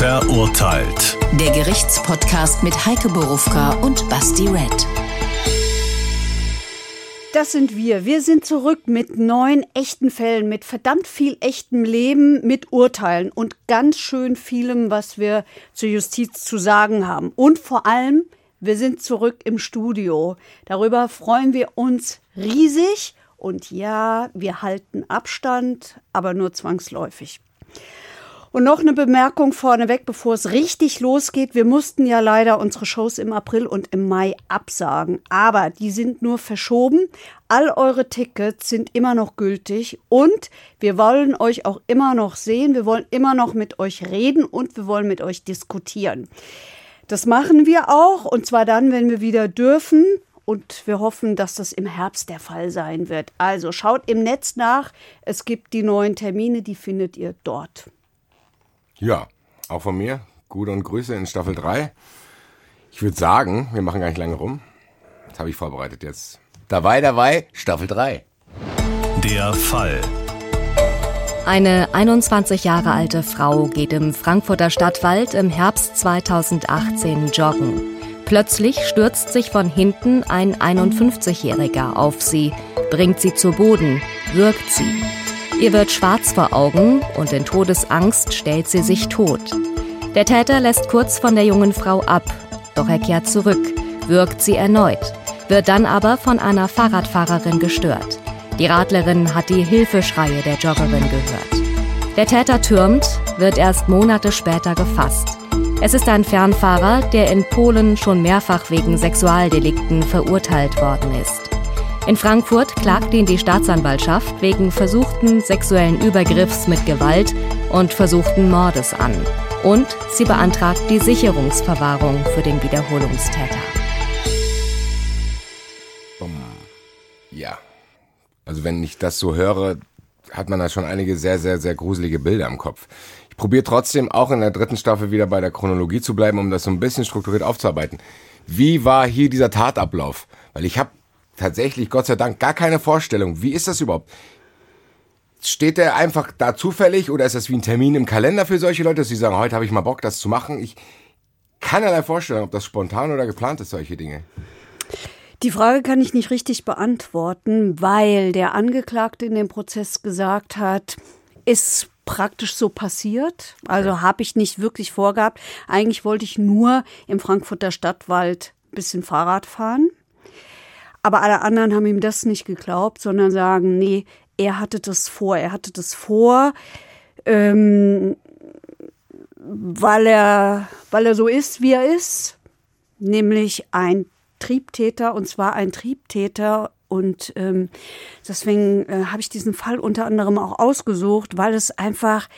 Verurteilt. Der Gerichtspodcast mit Heike Borufka und Basti Red. Das sind wir. Wir sind zurück mit neun echten Fällen, mit verdammt viel echtem Leben, mit Urteilen und ganz schön vielem, was wir zur Justiz zu sagen haben. Und vor allem, wir sind zurück im Studio. Darüber freuen wir uns riesig. Und ja, wir halten Abstand, aber nur zwangsläufig. Und noch eine Bemerkung vorneweg, bevor es richtig losgeht. Wir mussten ja leider unsere Shows im April und im Mai absagen. Aber die sind nur verschoben. All eure Tickets sind immer noch gültig. Und wir wollen euch auch immer noch sehen. Wir wollen immer noch mit euch reden und wir wollen mit euch diskutieren. Das machen wir auch. Und zwar dann, wenn wir wieder dürfen. Und wir hoffen, dass das im Herbst der Fall sein wird. Also schaut im Netz nach. Es gibt die neuen Termine, die findet ihr dort. Ja, auch von mir. Gute und Grüße in Staffel 3. Ich würde sagen, wir machen gar nicht lange rum. Das habe ich vorbereitet jetzt. Dabei, dabei, Staffel 3. Der Fall. Eine 21 Jahre alte Frau geht im Frankfurter Stadtwald im Herbst 2018 joggen. Plötzlich stürzt sich von hinten ein 51-Jähriger auf sie, bringt sie zu Boden, wirkt sie. Ihr wird schwarz vor Augen und in Todesangst stellt sie sich tot. Der Täter lässt kurz von der jungen Frau ab, doch er kehrt zurück, wirkt sie erneut, wird dann aber von einer Fahrradfahrerin gestört. Die Radlerin hat die Hilfeschreie der Joggerin gehört. Der Täter türmt, wird erst Monate später gefasst. Es ist ein Fernfahrer, der in Polen schon mehrfach wegen Sexualdelikten verurteilt worden ist. In Frankfurt klagt ihn die Staatsanwaltschaft wegen versuchten sexuellen Übergriffs mit Gewalt und versuchten Mordes an. Und sie beantragt die Sicherungsverwahrung für den Wiederholungstäter. Ja. Also wenn ich das so höre, hat man da schon einige sehr, sehr, sehr gruselige Bilder im Kopf. Ich probiere trotzdem auch in der dritten Staffel wieder bei der Chronologie zu bleiben, um das so ein bisschen strukturiert aufzuarbeiten. Wie war hier dieser Tatablauf? Weil ich habe tatsächlich, Gott sei Dank, gar keine Vorstellung. Wie ist das überhaupt? Steht der einfach da zufällig oder ist das wie ein Termin im Kalender für solche Leute, dass sie sagen, heute habe ich mal Bock, das zu machen? Ich keinerlei Vorstellung, ob das spontan oder geplant ist, solche Dinge. Die Frage kann ich nicht richtig beantworten, weil der Angeklagte in dem Prozess gesagt hat, ist praktisch so passiert. Also habe ich nicht wirklich vorgehabt. Eigentlich wollte ich nur im Frankfurter Stadtwald ein bisschen Fahrrad fahren. Aber alle anderen haben ihm das nicht geglaubt, sondern sagen, nee, er hatte das vor. Er hatte das vor, ähm, weil, er, weil er so ist, wie er ist. Nämlich ein Triebtäter, und zwar ein Triebtäter. Und ähm, deswegen äh, habe ich diesen Fall unter anderem auch ausgesucht, weil es einfach,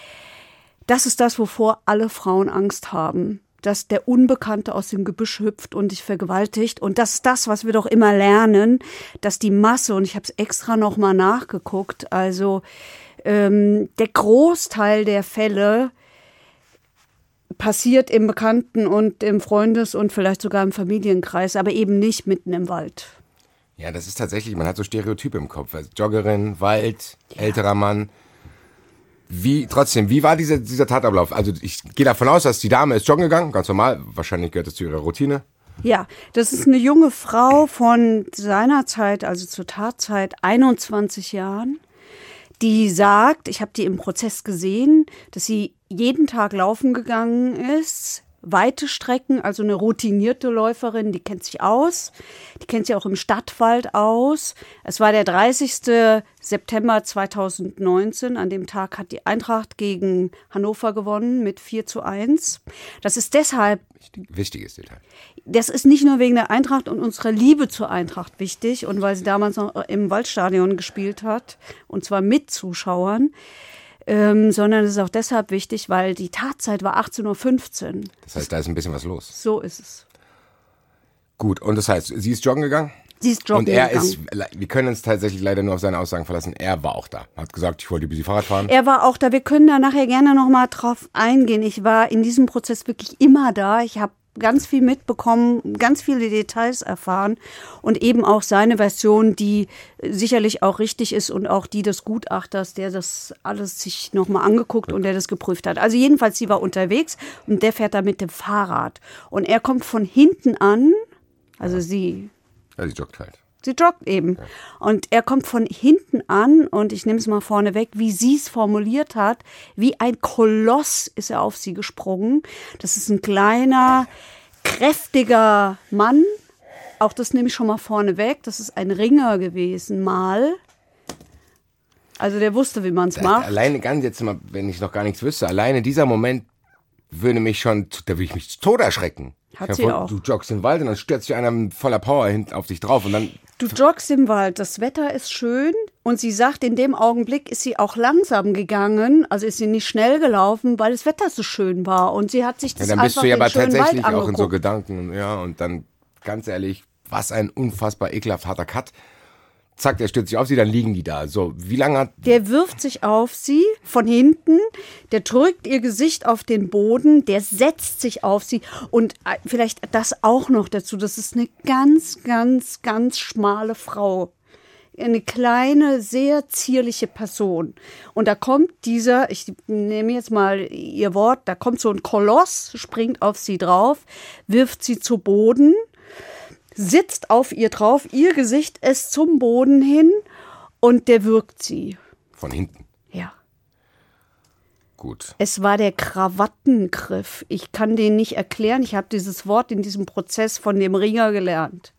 das ist das, wovor alle Frauen Angst haben dass der Unbekannte aus dem Gebüsch hüpft und dich vergewaltigt. Und das ist das, was wir doch immer lernen, dass die Masse, und ich habe es extra nochmal nachgeguckt, also ähm, der Großteil der Fälle passiert im Bekannten- und im Freundes- und vielleicht sogar im Familienkreis, aber eben nicht mitten im Wald. Ja, das ist tatsächlich, man hat so Stereotype im Kopf. Also Joggerin, Wald, ja. älterer Mann. Wie, trotzdem, wie war dieser, dieser Tatablauf? Also ich gehe davon aus, dass die Dame ist joggen gegangen, ganz normal. Wahrscheinlich gehört das zu ihrer Routine. Ja, das ist eine junge Frau von seiner Zeit, also zur Tatzeit, 21 Jahren, die sagt, ich habe die im Prozess gesehen, dass sie jeden Tag laufen gegangen ist, weite Strecken, also eine routinierte Läuferin, die kennt sich aus. Die kennt sich auch im Stadtwald aus. Es war der 30. September 2019. An dem Tag hat die Eintracht gegen Hannover gewonnen mit 4 zu 1. Das ist deshalb. Wichtiges Detail. Das ist nicht nur wegen der Eintracht und unserer Liebe zur Eintracht wichtig und weil sie damals noch im Waldstadion gespielt hat und zwar mit Zuschauern ähm, sondern es ist auch deshalb wichtig, weil die Tatzeit war 18.15 Uhr. Das heißt, da ist ein bisschen was los. So ist es. Gut, und das heißt, sie ist joggen gegangen? Sie ist joggen Und er gegangen. ist, wir können uns tatsächlich leider nur auf seine Aussagen verlassen, er war auch da. Hat gesagt, ich wollte ein bisschen Fahrrad fahren. Er war auch da. Wir können da nachher gerne nochmal drauf eingehen. Ich war in diesem Prozess wirklich immer da. Ich habe ganz viel mitbekommen, ganz viele Details erfahren und eben auch seine Version, die sicherlich auch richtig ist und auch die des Gutachters, der das alles sich nochmal angeguckt und der das geprüft hat. Also jedenfalls, sie war unterwegs und der fährt da mit dem Fahrrad und er kommt von hinten an, also sie. Ja, sie joggt halt. Sie joggt eben. Und er kommt von hinten an und ich nehme es mal vorne weg, wie sie es formuliert hat. Wie ein Koloss ist er auf sie gesprungen. Das ist ein kleiner, kräftiger Mann. Auch das nehme ich schon mal vorne weg. Das ist ein Ringer gewesen, mal. Also der wusste, wie man es macht. Alleine, ganz jetzt mal, wenn ich noch gar nichts wüsste, alleine dieser Moment würde mich schon, da würde ich mich zu Tode erschrecken. Hat Ja, sie auch. Du joggst den Wald und dann stürzt sich einer voller Power hinten auf dich drauf und dann Du joggst im Wald, das Wetter ist schön und sie sagt, in dem Augenblick ist sie auch langsam gegangen, also ist sie nicht schnell gelaufen, weil das Wetter so schön war und sie hat sich Ja, das dann bist einfach du ja aber tatsächlich auch in so. Gedanken, ja, und dann, ganz ehrlich, was ein unfassbar ekelhaft harter Cut. Zack, der stürzt sich auf sie, dann liegen die da. So, wie lange hat, Der wirft sich auf sie von hinten, der drückt ihr Gesicht auf den Boden, der setzt sich auf sie und äh, vielleicht das auch noch dazu, das ist eine ganz, ganz, ganz schmale Frau. Eine kleine, sehr zierliche Person. Und da kommt dieser, ich nehme jetzt mal ihr Wort, da kommt so ein Koloss, springt auf sie drauf, wirft sie zu Boden, sitzt auf ihr drauf, ihr Gesicht ist zum Boden hin und der wirkt sie. von hinten. Ja. Gut. Es war der Krawattengriff. Ich kann den nicht erklären. Ich habe dieses Wort in diesem Prozess von dem Ringer gelernt.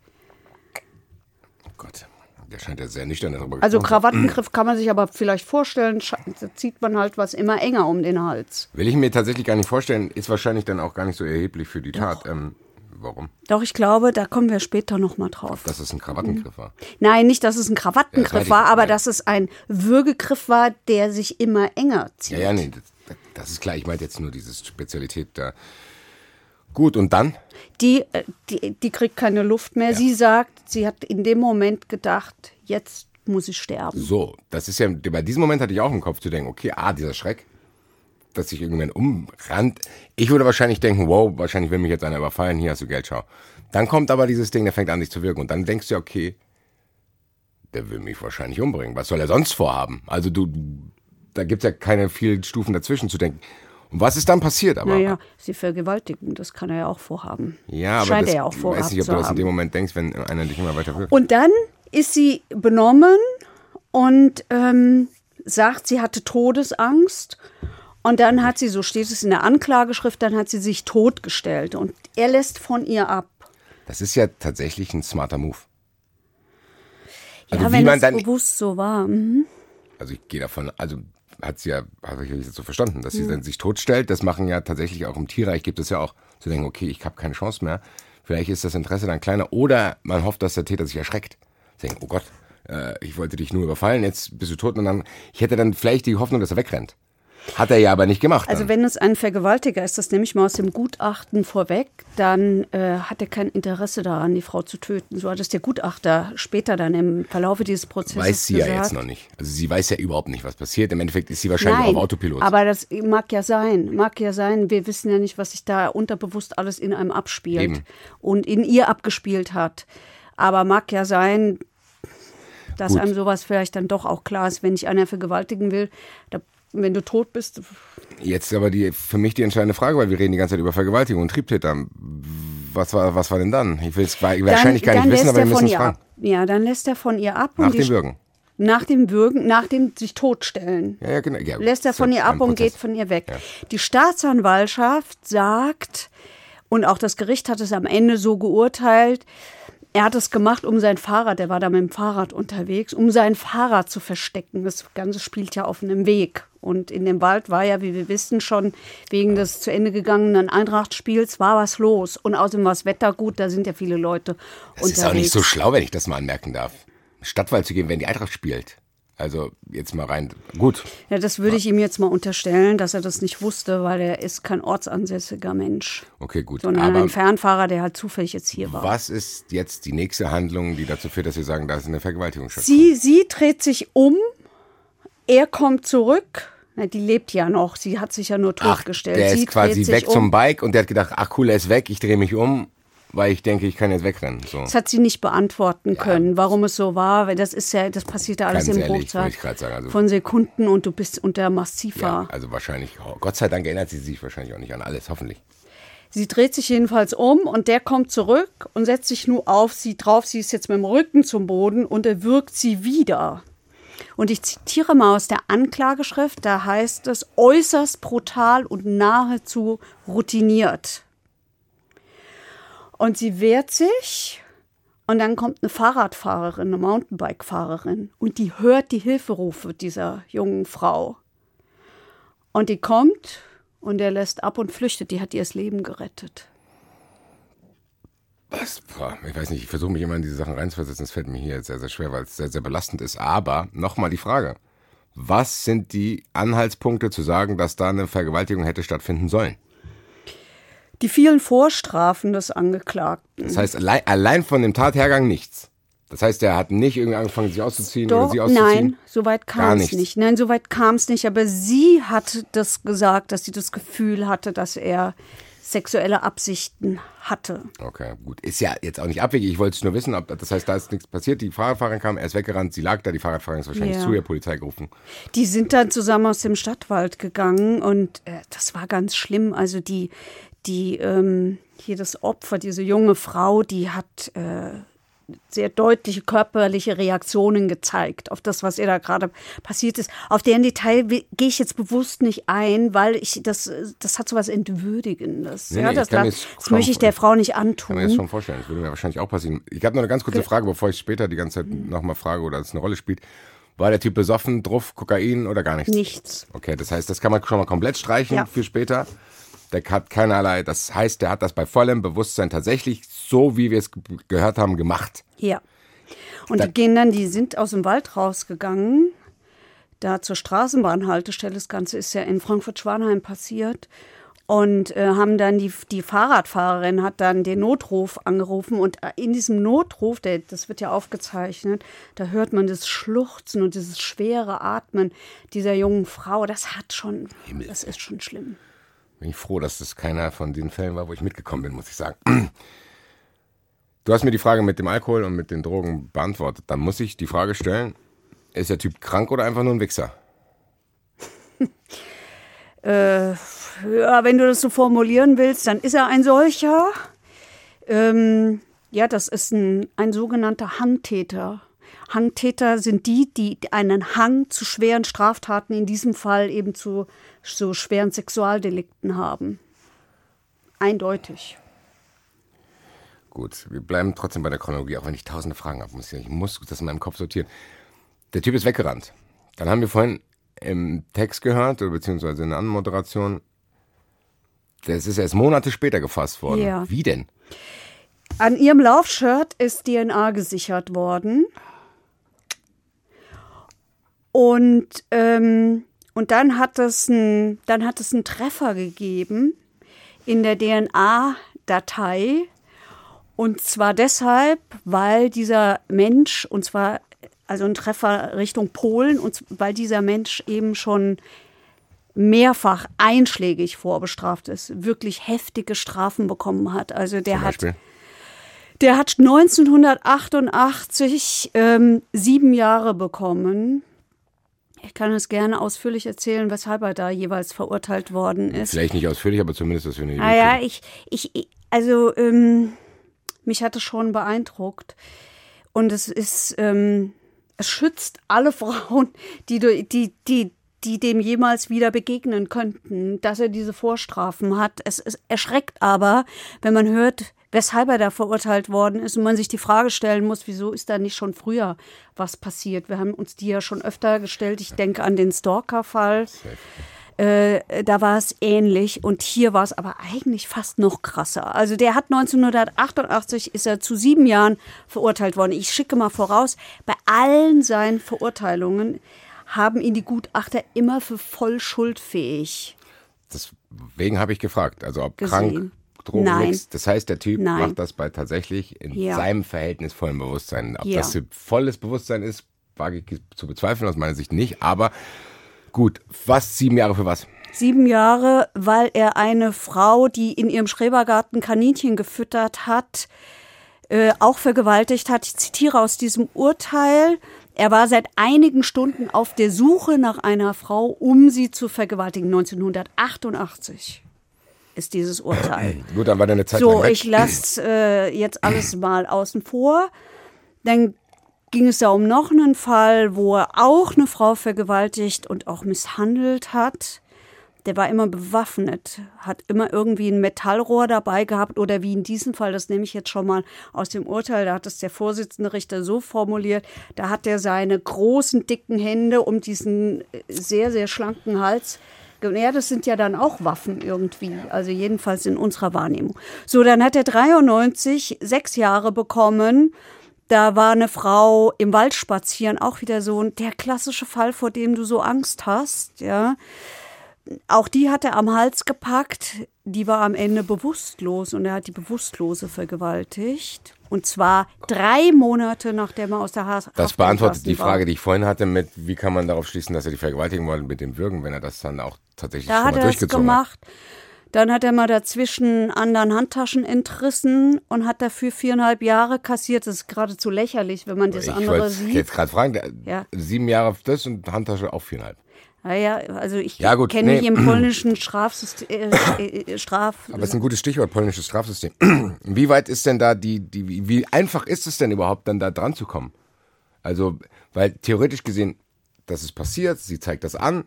Oh Gott. Der scheint ja sehr nüchtern darüber Also. Krawattengriff kann man sich aber vielleicht vorstellen, da zieht man halt was immer enger um den Hals. Will ich mir tatsächlich gar nicht vorstellen, ist wahrscheinlich dann auch gar nicht so erheblich für die Tat. Ähm, warum? Doch, ich glaube, da kommen wir später noch mal drauf. Dass es ein Krawattengriff war. Nein, nicht, dass es ein Ja, Krawattengriff ich, war, aber ja. dass es ein Würgegriff war, der sich immer enger zieht. Ja, ja, nee, das, das ist klar. Ich meinte jetzt nur diese Spezialität da. Gut, und dann? Die, äh, die, die kriegt keine Luft mehr. Sie sagt, sie hat in dem Moment gedacht, jetzt muss ich sterben. So, das ist ja, bei diesem Moment hatte ich auch im Kopf zu denken, okay, ah, dieser Schreck, dass sich irgendwann umrannt. Ich würde wahrscheinlich denken, wow, wahrscheinlich will mich jetzt einer überfallen, hier hast du Geld, schau. Dann kommt aber dieses Ding, der fängt an, sich zu wirken. Und dann denkst du okay, der will mich wahrscheinlich umbringen. Was soll er sonst vorhaben? Also du, da gibt's ja keine vielen Stufen dazwischen zu denken. Und was ist dann passiert? Aber Naja, sie vergewaltigen, das kann er ja auch vorhaben. ja, aber Scheint das, er ja auch ich weiß nicht, ob du das in dem Moment denkst, wenn einer dich immer weiter wirkt. Und dann ist sie benommen und ähm, sagt, sie hatte Todesangst. Und dann hat sie, so steht es in der Anklageschrift, dann hat sie sich totgestellt. Und er lässt von ihr ab. Das ist ja tatsächlich ein smarter Move. Also ja, wie wenn man das dann bewusst so war. Mhm. Also ich gehe davon, also hat sie ja, habe ich jetzt so verstanden, dass Mhm. sie dann sich totstellt. Das machen ja tatsächlich auch im Tierreich, gibt es ja auch, zu denken, okay, ich habe keine Chance mehr. Vielleicht ist das Interesse dann kleiner. Oder man hofft, dass der Täter sich erschreckt. Denken, oh Gott, äh, ich wollte dich nur überfallen, jetzt bist du tot. Und dann, ich hätte dann vielleicht die Hoffnung, dass er wegrennt. Hat er ja aber nicht gemacht. Also dann. wenn es ein Vergewaltiger ist, das nehme ich mal aus dem Gutachten vorweg, dann äh, hat er kein Interesse daran, die Frau zu töten. So hat es der Gutachter später dann im Verlaufe dieses Prozesses weiß sie gesagt. ja jetzt noch nicht. Also sie weiß ja überhaupt nicht, was passiert. Im Endeffekt ist sie wahrscheinlich Nein, auf Autopilot. aber das mag ja sein, mag ja sein. Wir wissen ja nicht, was sich da unterbewusst alles in einem abspielt Eben. und in ihr abgespielt hat. Aber mag ja sein, dass Gut. einem sowas vielleicht dann doch auch klar ist, wenn ich einer vergewaltigen will, da, wenn du tot bist, Jetzt aber die, für mich die entscheidende Frage, weil wir reden die ganze Zeit über Vergewaltigung und Triebtäter. Was war, was war denn dann? Ich will es wahrscheinlich gar dann nicht wissen, aber wir müssen es fragen. ab. Ja, dann lässt er von ihr ab. Nach dem Würgen. Nach dem Würgen, nach dem sich totstellen. Ja, ja, genau. Ja, lässt er von ihr ab und Prozess. geht von ihr weg. Die Staatsanwaltschaft sagt, und auch das Gericht hat es am Ende so geurteilt, er hat es gemacht, um sein Fahrrad, er war da mit dem Fahrrad unterwegs, um sein Fahrrad zu verstecken. Das Ganze spielt ja auf einem Weg. Und in dem Wald war ja, wie wir wissen, schon wegen des zu Ende gegangenen Eintrachtspiels war was los. Und außerdem war das Wetter gut, da sind ja viele Leute Das unterwegs. ist auch nicht so schlau, wenn ich das mal anmerken darf. Stadtwald zu gehen, wenn die Eintracht spielt. Also jetzt mal rein. Gut. Ja, das würde ich ihm jetzt mal unterstellen, dass er das nicht wusste, weil er ist kein ortsansässiger Mensch, Okay, gut. sondern Aber ein Fernfahrer, der halt zufällig jetzt hier war. was ist jetzt die nächste Handlung, die dazu führt, dass wir sagen, da ist eine Vergewaltigung stattgefunden? Sie, sie dreht sich um, er kommt zurück, Na, die lebt ja noch. Sie hat sich ja nur Ach, totgestellt. der Sie ist quasi weg um. zum Bike und der hat gedacht, ach cool, er ist weg, ich drehe mich um, weil ich denke, ich kann jetzt wegrennen. So. Das hat sie nicht beantworten können, warum es so war, weil das ist ja, das passiert ja alles Ganz im Bruchteil also- von Sekunden und du bist unter massiver. Ja, also wahrscheinlich, oh, Gott sei Dank erinnert sie sich wahrscheinlich auch nicht an alles, hoffentlich. Sie dreht sich jedenfalls um und der kommt zurück und setzt sich nur auf sie drauf. Sie ist jetzt mit dem Rücken zum Boden und er wirkt sie wieder. Und ich zitiere mal aus der Anklageschrift, da heißt es äußerst brutal und nahezu routiniert. Und sie wehrt sich und dann kommt eine Fahrradfahrerin, eine Mountainbike-Fahrerin und die hört die Hilferufe dieser jungen Frau. Und die kommt und er lässt ab und flüchtet. Die hat ihr das Leben gerettet. Was? Ich weiß nicht, ich versuche mich immer in diese Sachen reinzuversetzen. Es fällt mir hier jetzt sehr, sehr schwer, weil es sehr, sehr belastend ist. Aber nochmal die Frage. Was sind die Anhaltspunkte zu sagen, dass da eine Vergewaltigung hätte stattfinden sollen? Die vielen Vorstrafen des Angeklagten. Das heißt, allein, allein von dem Tathergang nichts. Das heißt, er hat nicht irgendwie angefangen, sich auszuziehen oder Doch, sie auszuziehen? nein, soweit kam es nicht. Nein, soweit kam es nicht. Aber sie hat das gesagt, dass sie das Gefühl hatte, dass er sexuelle Absichten hatte. Okay, gut. Ist ja jetzt auch nicht abwegig. Ich wollte es nur wissen, ob das heißt, da ist nichts passiert. Die Fahrradfahrerin kam, er ist weggerannt, sie lag da, die Fahrradfahrerin ist wahrscheinlich Ja. zu der Polizei gerufen. Die sind dann zusammen aus dem Stadtwald gegangen und äh, das war ganz schlimm. Also die, die ähm, hier das Opfer, diese junge Frau, die hat äh, sehr deutliche körperliche Reaktionen gezeigt auf das, was ihr da gerade passiert ist. Auf deren Detail gehe ich jetzt bewusst nicht ein, weil ich das, das hat so was Entwürdigendes. Nee, ja, nee, das, mir's das möchte ich der Frau nicht Kann mir das antun. schon vorstellen. Das würde mir wahrscheinlich auch passieren. Ich habe noch eine ganz kurze Frage, bevor ich später die ganze Zeit nochmal frage oder es eine Rolle spielt. War der Typ besoffen, drauf, Kokain oder gar nichts? Nichts. Okay, das heißt, das kann man schon mal komplett streichen Ja. für später. Der hat keinerlei, das heißt, der hat das bei vollem Bewusstsein tatsächlich, so wie wir es ge- gehört haben, gemacht. Ja. Und Da- die gehen dann, die sind aus dem Wald rausgegangen, da zur Straßenbahnhaltestelle. Das Ganze ist ja in Frankfurt-Schwanheim passiert. Und äh, haben dann die, die Fahrradfahrerin hat dann den Notruf angerufen und äh, in diesem Notruf, der, das wird ja aufgezeichnet, da hört man das Schluchzen und dieses schwere Atmen dieser jungen Frau. Das hat schon, das ist schon schlimm. Bin ich froh, dass das keiner von den Fällen war, wo ich mitgekommen bin, muss ich sagen. Du hast mir die Frage mit dem Alkohol und mit den Drogen beantwortet. Dann muss ich die Frage stellen, ist der Typ krank oder einfach nur ein Wichser? Äh, ja, wenn du das so formulieren willst, dann ist er ein solcher. Ähm, ja, das ist ein, ein sogenannter Hangtäter. Hangtäter sind die, die einen Hang zu schweren Straftaten, in diesem Fall eben zu so schweren Sexualdelikten haben. Eindeutig. Gut, wir bleiben trotzdem bei der Chronologie, auch wenn ich tausende Fragen habe. Muss ich, ich muss das in meinem Kopf sortieren. Der Typ ist weggerannt. Dann haben wir vorhin im Text gehört, oder beziehungsweise in der Anmoderation, das ist erst Monate später gefasst worden. Ja. Wie denn? An ihrem Laufshirt ist DNA gesichert worden. Und, ähm, und dann, hat es ein, dann hat es einen Treffer gegeben in der DNA-Datei. Und zwar deshalb, weil dieser Mensch, und zwar also ein Treffer Richtung Polen, und weil dieser Mensch eben schon mehrfach einschlägig vorbestraft ist, wirklich heftige Strafen bekommen hat. Also der hat der hat 1988 ähm, sieben Jahre bekommen. Ich kann es gerne ausführlich erzählen, weshalb er da jeweils verurteilt worden ist. Vielleicht nicht ausführlich, aber zumindest, dass wir eine Idee Ah ja, ich, ich, also ähm, mich hat es schon beeindruckt. Und es ist, ähm, es schützt alle Frauen, die, die, die, die dem jemals wieder begegnen könnten, dass er diese Vorstrafen hat. Es, es erschreckt aber, wenn man hört, weshalb er da verurteilt worden ist und man sich die Frage stellen muss, wieso ist da nicht schon früher was passiert? Wir haben uns die ja schon öfter gestellt. Ich denke an den Stalker-Fall. Äh, da war es ähnlich und hier war es aber eigentlich fast noch krasser. Also der hat 1988 ist er zu sieben Jahren verurteilt worden. Ich schicke mal voraus, bei allen seinen Verurteilungen haben ihn die Gutachter immer für voll schuldfähig. Deswegen habe ich gefragt, also ob Gesehen. krank, Drogen, Nein. nix. Das heißt, der Typ Nein. macht das bei tatsächlich in Ja. seinem verhältnisvollen Bewusstsein. Ob Ja. das volles Bewusstsein ist, wage ich zu bezweifeln, aus meiner Sicht nicht. Aber Gut, was? Sieben Jahre für was? Sieben Jahre, weil er eine Frau, die in ihrem Schrebergarten Kaninchen gefüttert hat, äh, auch vergewaltigt hat. Ich zitiere aus diesem Urteil. Er war seit einigen Stunden auf der Suche nach einer Frau, um sie zu vergewaltigen. 1988 ist dieses Urteil. Gut, dann war deine Zeit So, ich lasse äh, jetzt alles mal außen vor. Dann ging es da um noch einen Fall, wo er auch eine Frau vergewaltigt und auch misshandelt hat. Der war immer bewaffnet, hat immer irgendwie ein Metallrohr dabei gehabt oder wie in diesem Fall, das nehme ich jetzt schon mal aus dem Urteil, da hat es der Vorsitzende Richter so formuliert, da hat er seine großen, dicken Hände um diesen äh, sehr, sehr schlanken Hals ja, das sind ja dann auch Waffen irgendwie. Also jedenfalls in unserer Wahrnehmung. So, dann hat er 93 sechs Jahre bekommen. Da war eine Frau im Wald spazieren, auch wieder so der klassische Fall, vor dem du so Angst hast, ja. Auch die hat er am Hals gepackt. Die war am Ende bewusstlos und er hat die Bewusstlose vergewaltigt. Und zwar drei Monate nachdem er aus der Haft Das beantwortet die. Frage, die ich vorhin hatte, mit wie kann man darauf schließen, dass er die vergewaltigen wollte mit dem Würgen, wenn er das dann auch tatsächlich Da schon hat mal er durchgezogen hat. gemacht. Dann hat er mal dazwischen anderen Handtaschen entrissen und hat dafür viereinhalb Jahre kassiert. Das ist geradezu lächerlich, wenn man das Ich andere sieht. jetzt gerade fragen, Ja. sieben Jahre das und Handtasche auch viereinhalb. Naja, also ich Ja, kenne mich nee. im polnischen Strafsystem, äh, äh, Straf. Aber es ist ein gutes Stichwort, polnisches Strafsystem. Wie weit ist denn da die, die, wie- wie einfach ist es denn überhaupt, dann da dran zu kommen? Also, weil theoretisch gesehen, das ist passiert, sie zeigt das an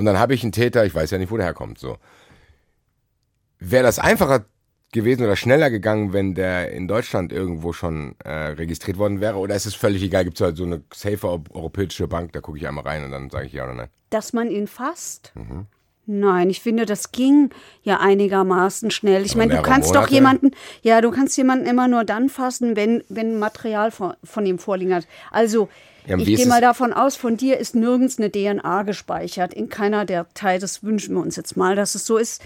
und dann habe ich einen Täter, ich weiß ja nicht, wo der herkommt, so. Wäre das einfacher gewesen oder schneller gegangen, wenn der in Deutschland irgendwo schon äh, registriert worden wäre? Oder ist es völlig egal? Gibt es halt so eine safe europäische Bank, da gucke ich einmal rein und dann sage ich ja oder nein? dass man ihn fasst? Mhm. Nein, ich finde, das ging ja einigermaßen schnell. Ich meine, du kannst doch Monate? jemanden, ja, du kannst jemanden immer nur dann fassen, wenn, wenn Material von, von ihm vorliegen hat. Also, Ja, ich gehe mal davon aus, von dir ist nirgends eine DNA gespeichert. In keiner der Teile, das wünschen wir uns jetzt mal, dass es so ist.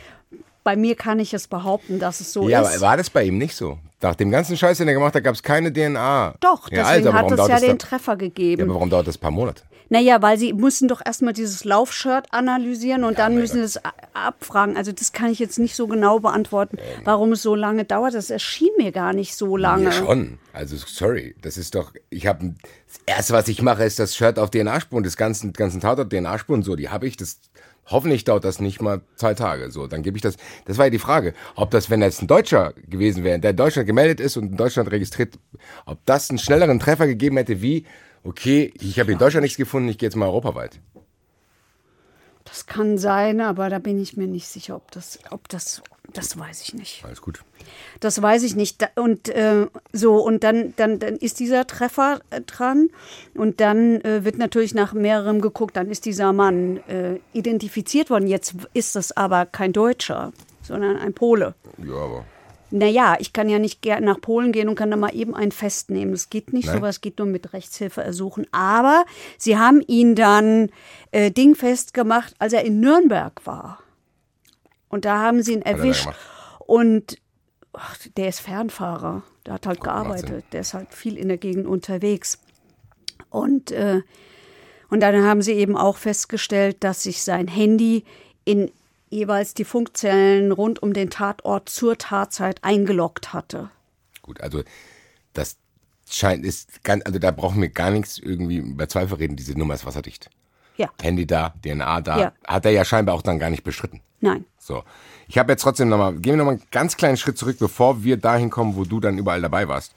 Bei mir kann ich es behaupten, dass es so ja, ist. aber war das bei ihm nicht so? Nach dem ganzen Scheiß, den er gemacht hat, gab es keine DNA. Doch, ja, deswegen aber hat es ja den dann- Treffer gegeben. Ja, aber warum dauert das ein paar Monate? Naja, weil sie müssen doch erstmal dieses Laufshirt analysieren und dann mein müssen sie es abfragen. Also das kann ich jetzt nicht so genau beantworten, warum es so lange dauert. Das erschien mir gar nicht so lange. Ja, schon. Also, sorry. Das ist doch, ich habe, das Erste, was ich mache, ist das Shirt auf DNA-Spuren, das ganzen, ganzen Tatort DNA-Spuren, so, die habe ich, das, hoffentlich dauert das nicht mal zwei Tage, so, dann gebe ich das, das war ja die Frage, ob das, wenn jetzt ein Deutscher gewesen wäre, der in Deutschland gemeldet ist und in Deutschland registriert, ob das einen schnelleren Treffer gegeben hätte, wie, okay, ich habe in Deutschland nichts gefunden, ich gehe jetzt mal europaweit. Das kann sein, aber da bin ich mir nicht sicher, ob das, ob das, das weiß ich nicht. Alles gut. Das weiß ich nicht. Und äh, so, und dann, dann, dann ist dieser Treffer äh, dran. Und dann äh, wird natürlich nach mehrerem geguckt, dann ist dieser Mann äh, identifiziert worden. Jetzt ist das aber kein Deutscher, sondern ein Pole. Ja, aber. Naja, ich kann ja nicht ger- nach Polen gehen und kann da mal eben einen festnehmen. Das geht nicht, Nein. sowas geht nur mit Rechtshilfe ersuchen. Aber sie haben ihn dann äh, dingfest gemacht, als er in Nürnberg war. Und da haben sie ihn er erwischt. Und ach, der ist Fernfahrer. Der hat halt Sinn. gearbeitet. Der ist halt viel in der Gegend unterwegs. Und, äh, und dann haben sie eben auch festgestellt, dass sich sein Handy in jeweils die Funkzellen rund um den Tatort zur Tatzeit eingeloggt hatte. Gut, also das scheint ist ganz, also da brauchen wir gar nichts irgendwie über Zweifel reden. Diese Nummer ist wasserdicht. Ja, Handy da, DNA da, Ja. hat er ja scheinbar auch dann gar nicht bestritten. nein. So, ich habe jetzt trotzdem nochmal, gehen wir nochmal einen ganz kleinen Schritt zurück, bevor wir dahin kommen, wo du dann überall dabei warst.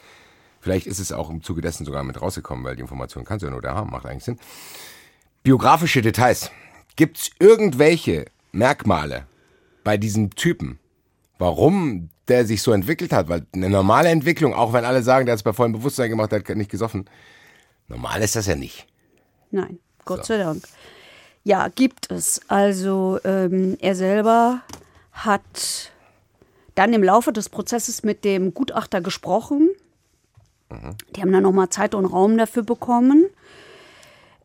Vielleicht ist es auch im Zuge dessen sogar mit rausgekommen, weil die Information kannst du ja nur da haben, macht eigentlich Sinn. Biografische Details. Gibt's irgendwelche Merkmale bei diesem Typen, warum der sich so entwickelt hat? Weil eine normale Entwicklung, auch wenn alle sagen, der hat es bei vollem Bewusstsein gemacht, der hat nicht gesoffen, normal ist das ja nicht. Nein, Gott sei Dank. Ja, gibt es. Also ähm, er selber hat dann im Laufe des Prozesses mit dem Gutachter gesprochen. Die haben dann nochmal Zeit und Raum dafür bekommen,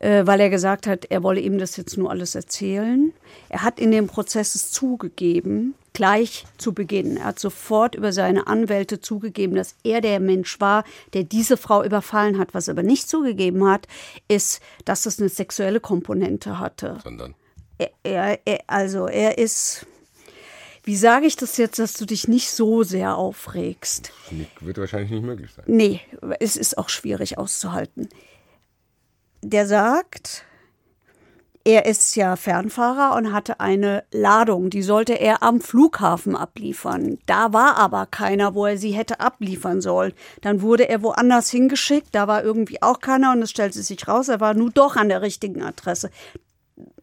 äh, weil er gesagt hat, er wolle ihm das jetzt nur alles erzählen. Er hat in dem Prozess es zugegeben, gleich zu Beginn. Er hat sofort über seine Anwälte zugegeben, dass er der Mensch war, der diese Frau überfallen hat. Was er aber nicht zugegeben hat, ist, dass es eine sexuelle Komponente hatte. Sondern er, er, also er ist, wie sage ich das jetzt, dass du dich nicht so sehr aufregst? Wird wahrscheinlich nicht möglich sein. Nee, es ist auch schwierig auszuhalten. Der sagt, er ist ja Fernfahrer und hatte eine Ladung, die sollte er am Flughafen abliefern. Da war aber keiner, wo er sie hätte abliefern sollen. Dann wurde er woanders hingeschickt, da war irgendwie auch keiner und es stellte sich raus, er war nur doch an der richtigen Adresse.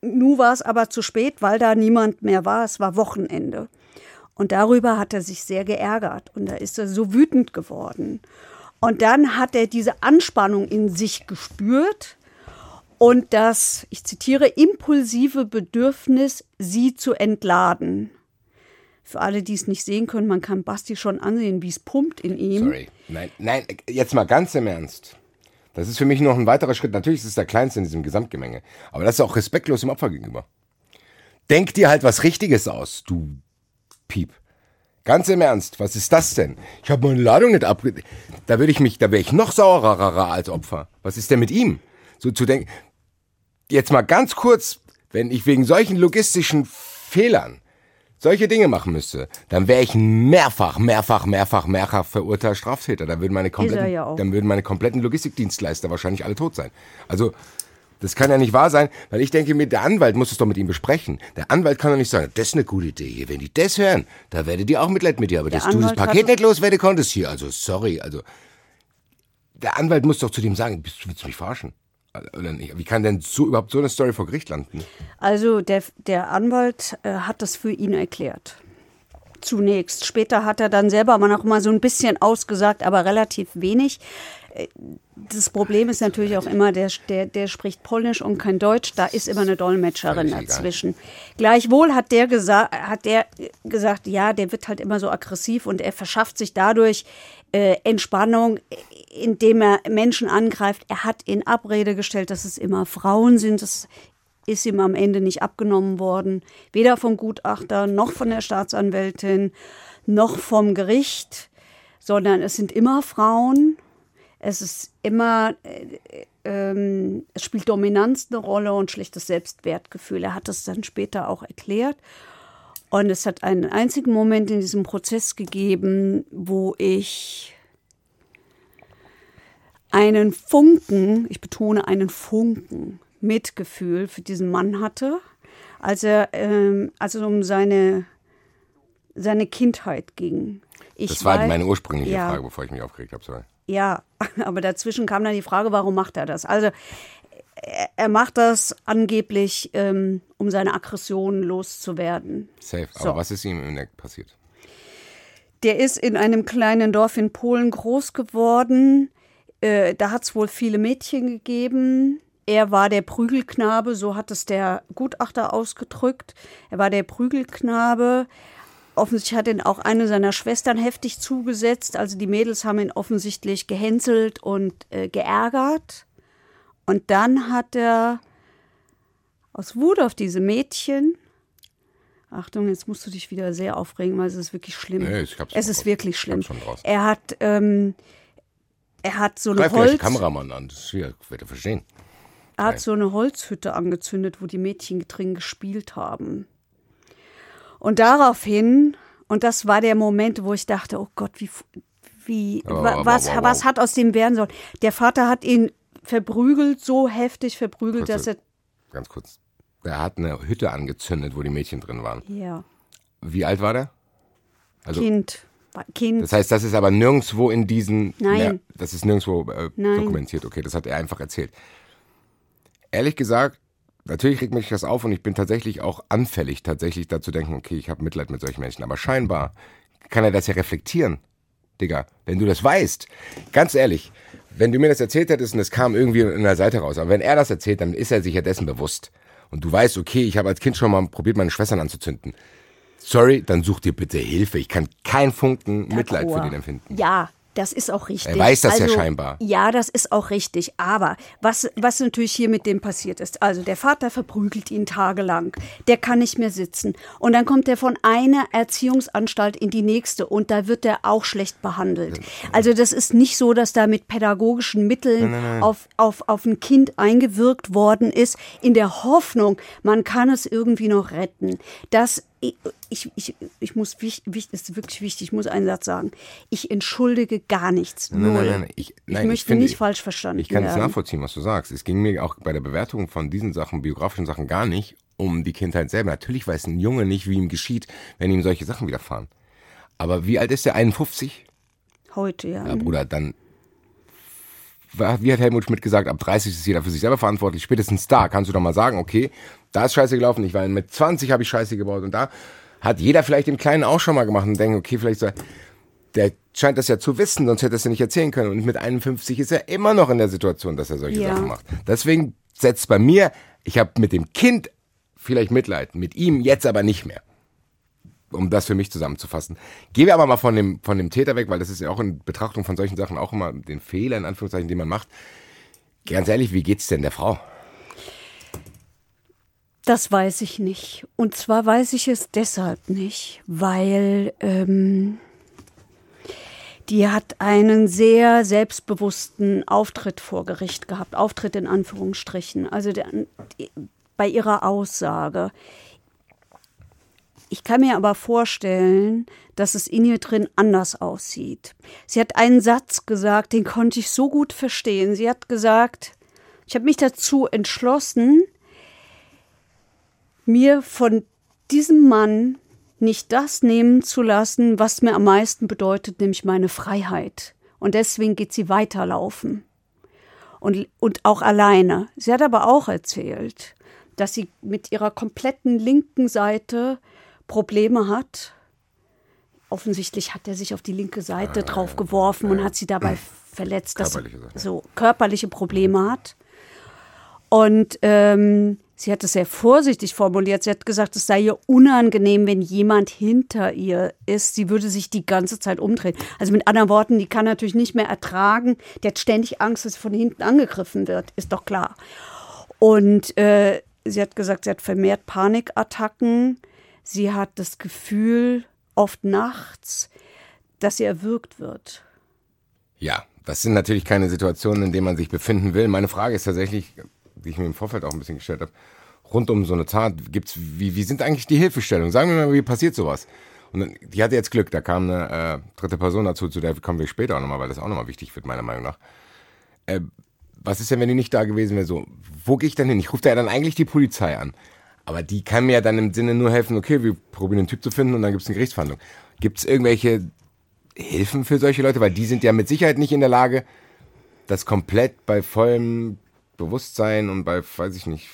Nun war es aber zu spät, weil da niemand mehr war, es war Wochenende. Und darüber hat er sich sehr geärgert und da ist er so wütend geworden. Und dann hat er diese Anspannung in sich gespürt und das, ich zitiere, impulsive Bedürfnis, sie zu entladen. Für alle, die es nicht sehen können, man kann Basti schon ansehen, wie es pumpt in ihm. Sorry. Nein, nein, jetzt mal ganz im Ernst. Das ist für mich noch ein weiterer Schritt. Natürlich ist es der kleinste in diesem Gesamtgemenge. Aber das ist auch respektlos dem Opfer gegenüber. Denk dir halt was Richtiges aus, du Piep. Ganz im Ernst, was ist das denn? Ich habe meine Ladung nicht ab. Da würde ich mich, da wäre ich noch saurer als Opfer. Was ist denn mit ihm? So zu denken, jetzt mal ganz kurz, wenn ich wegen solchen logistischen Fehlern solche Dinge machen müsste, dann wäre ich mehrfach, mehrfach, mehrfach, mehrfach verurteilter Straftäter. Da würden meine kompletten, ja dann würden meine kompletten Logistikdienstleister wahrscheinlich alle tot sein. Also das kann ja nicht wahr sein, weil ich denke mir, der Anwalt muss es doch mit ihm besprechen. Der Anwalt kann doch nicht sagen, das ist eine gute Idee hier. Wenn die das hören, da werdet ihr auch Mitleid mit dir. Aber Der dass du das Anwalt Paket nicht loswerden konntest hier, also sorry, also der Anwalt muss doch zu dem sagen, willst du mich verarschen? Wie kann denn so überhaupt so eine Story vor Gericht landen? Also der, der Anwalt äh, hat das für ihn erklärt. Zunächst. Später hat er dann selber mal noch mal so ein bisschen ausgesagt, aber relativ wenig. Äh, Das Problem ist natürlich auch immer, der, der, der spricht Polnisch und kein Deutsch. Da ist immer eine Dolmetscherin dazwischen. Gleichwohl hat der, gesa hat der gesagt, ja, der wird halt immer so aggressiv und er verschafft sich dadurch äh, Entspannung, indem er Menschen angreift. Er hat in Abrede gestellt, dass es immer Frauen sind. Das ist ihm am Ende nicht abgenommen worden. Weder vom Gutachter noch von der Staatsanwältin noch vom Gericht, sondern es sind immer Frauen. Es ist immer, äh, ähm, es spielt Dominanz eine Rolle und schlechtes Selbstwertgefühl. Er hat es dann später auch erklärt. Und es hat einen einzigen Moment in diesem Prozess gegeben, wo ich einen Funken, ich betone einen Funken, Mitgefühl für diesen Mann hatte, als, er, ähm, als es um seine, seine Kindheit ging. Ich Das war weiß- meine ursprüngliche ja, Frage, bevor ich mich aufgeregt habe. Sorry. Ja, aber dazwischen kam dann die Frage, warum macht er das? Also er, macht das angeblich, ähm, um seine Aggressionen loszuwerden. Safe. So. Aber was ist ihm im Endeffekt passiert? Der ist in einem kleinen Dorf in Polen groß geworden. Äh, da hat es wohl viele Mädchen gegeben. Er war der Prügelknabe, so hat es der Gutachter ausgedrückt. Er war der Prügelknabe. Offensichtlich hat ihn auch eine seiner Schwestern heftig zugesetzt. Also die Mädels haben ihn offensichtlich gehänselt und äh, geärgert. Und dann hat er aus Wut auf diese Mädchen Achtung, jetzt musst du dich wieder sehr aufregen, weil es ist wirklich schlimm. Nee, ich hab's es ist raus. wirklich Ich schlimm. Er hat, ähm, er hat so eine Greif Holz, Kameramann an. Das wird er verstehen. er hat so eine Holzhütte angezündet, wo die Mädchen drin gespielt haben. Und daraufhin, und das war der Moment, wo ich dachte, oh Gott, wie, wie, Oh, was, wow, wow. was hat aus dem werden sollen? Der Vater hat ihn verprügelt, so heftig verprügelt, dass er, Kurze- Ganz kurz. Der hat eine Hütte angezündet, wo die Mädchen drin waren. ja, Wie alt war der? Also, Kind, Kind, Das heißt, das ist aber nirgendwo in diesen. Nein. Mehr, das ist nirgendwo äh, dokumentiert. Okay, das hat er einfach erzählt. Ehrlich gesagt, natürlich regt mich das auf und ich bin tatsächlich auch anfällig, tatsächlich dazu denken, okay, ich habe Mitleid mit solchen Menschen. Aber scheinbar kann er das ja reflektieren. Digga, wenn du das weißt, ganz ehrlich, wenn du mir das erzählt hättest und es kam irgendwie in der Seite raus, aber wenn er das erzählt, dann ist er sich ja dessen bewusst. Und du weißt, okay, ich habe als Kind schon mal probiert, meine Schwestern anzuzünden. Sorry, dann such dir bitte Hilfe. Ich kann kein Funken Mitleid für den empfinden. Ja, Das ist auch richtig. Er weiß das also, ja scheinbar. Ja, das ist auch richtig. Aber was, was natürlich hier mit dem passiert ist, also der Vater verprügelt ihn tagelang. Der kann nicht mehr sitzen. Und dann kommt er von einer Erziehungsanstalt in die nächste und da wird er auch schlecht behandelt. Also das ist nicht so, dass da mit pädagogischen Mitteln nein, nein, nein. Auf, auf, auf ein Kind eingewirkt worden ist, in der Hoffnung, man kann es irgendwie noch retten. Das ich, ich, ich muss, wichtig, ist wirklich wichtig, ich muss einen Satz sagen. Ich entschuldige gar nichts. Nein, nein, nein. Ich, nein, ich möchte ich finde, nicht falsch verstanden Ich kann es nachvollziehen, was du sagst. Es ging mir auch bei der Bewertung von diesen Sachen, biografischen Sachen, gar nicht um die Kindheit selber. Natürlich weiß ein Junge nicht, wie ihm geschieht, wenn ihm solche Sachen widerfahren. Aber wie alt ist der? 51? Heute, ja. Ja, Bruder, dann wie hat Helmut Schmidt gesagt, ab 30 ist jeder für sich selber verantwortlich. Spätestens da kannst du doch mal sagen, okay, da ist Scheiße gelaufen. Ich war mit 20 habe ich Scheiße gebaut und da hat jeder vielleicht im Kleinen auch schon mal gemacht und denkt, okay, vielleicht so, der scheint das ja zu wissen, sonst hätte er es ja nicht erzählen können. Und mit 51 ist er immer noch in der Situation, dass er solche ja. Sachen macht. Deswegen setzt bei mir, ich habe mit dem Kind vielleicht Mitleid, mit ihm jetzt aber nicht mehr um das für mich zusammenzufassen. Gehen wir aber mal von dem, von dem Täter weg, weil das ist ja auch in Betrachtung von solchen Sachen auch immer den Fehler, in Anführungszeichen, den man macht. Ganz ehrlich, wie geht's denn der Frau? Das weiß ich nicht. Und zwar weiß ich es deshalb nicht, weil ähm, die hat einen sehr selbstbewussten Auftritt vor Gericht gehabt. Auftritt in Anführungsstrichen. Also der, die, bei ihrer Aussage. Ich kann mir aber vorstellen, dass es in ihr drin anders aussieht. Sie hat einen Satz gesagt, den konnte ich so gut verstehen. Sie hat gesagt, ich habe mich dazu entschlossen, mir von diesem Mann nicht das nehmen zu lassen, was mir am meisten bedeutet, nämlich meine Freiheit. Und deswegen geht sie weiterlaufen. Und, und auch alleine. Sie hat aber auch erzählt, dass sie mit ihrer kompletten linken Seite Probleme hat. Offensichtlich hat er sich auf die linke Seite ah, drauf geworfen ja, und hat sie dabei verletzt, dass sie so körperliche Probleme hat. Und ähm, sie hat es sehr vorsichtig formuliert. Sie hat gesagt, es sei ihr unangenehm, wenn jemand hinter ihr ist. Sie würde sich die ganze Zeit umdrehen. Also mit anderen Worten, die kann natürlich nicht mehr ertragen. Die hat ständig Angst, dass sie von hinten angegriffen wird, ist doch klar. Und äh, sie hat gesagt, sie hat vermehrt Panikattacken. Sie hat das Gefühl, oft nachts, dass sie erwürgt wird. Ja, das sind natürlich keine Situationen, in denen man sich befinden will. Meine Frage ist tatsächlich, die ich mir im Vorfeld auch ein bisschen gestellt habe, rund um so eine Tat, gibt's, wie, wie sind eigentlich die Hilfestellungen? Sagen wir mal, wie passiert sowas? Und dann, die hatte jetzt Glück, da kam eine äh, dritte Person dazu, zu der kommen wir später auch nochmal, weil das auch nochmal wichtig wird, meiner Meinung nach. Äh, was ist denn, wenn die nicht da gewesen wäre? So, wo gehe ich denn hin? Ich rufe da ja dann eigentlich die Polizei an. Aber die kann mir ja dann im Sinne nur helfen, okay, wir probieren einen Typ zu finden und dann gibt es eine Gerichtsverhandlung. Gibt es irgendwelche Hilfen für solche Leute? Weil die sind ja mit Sicherheit nicht in der Lage, das komplett bei vollem Bewusstsein und bei, weiß ich nicht,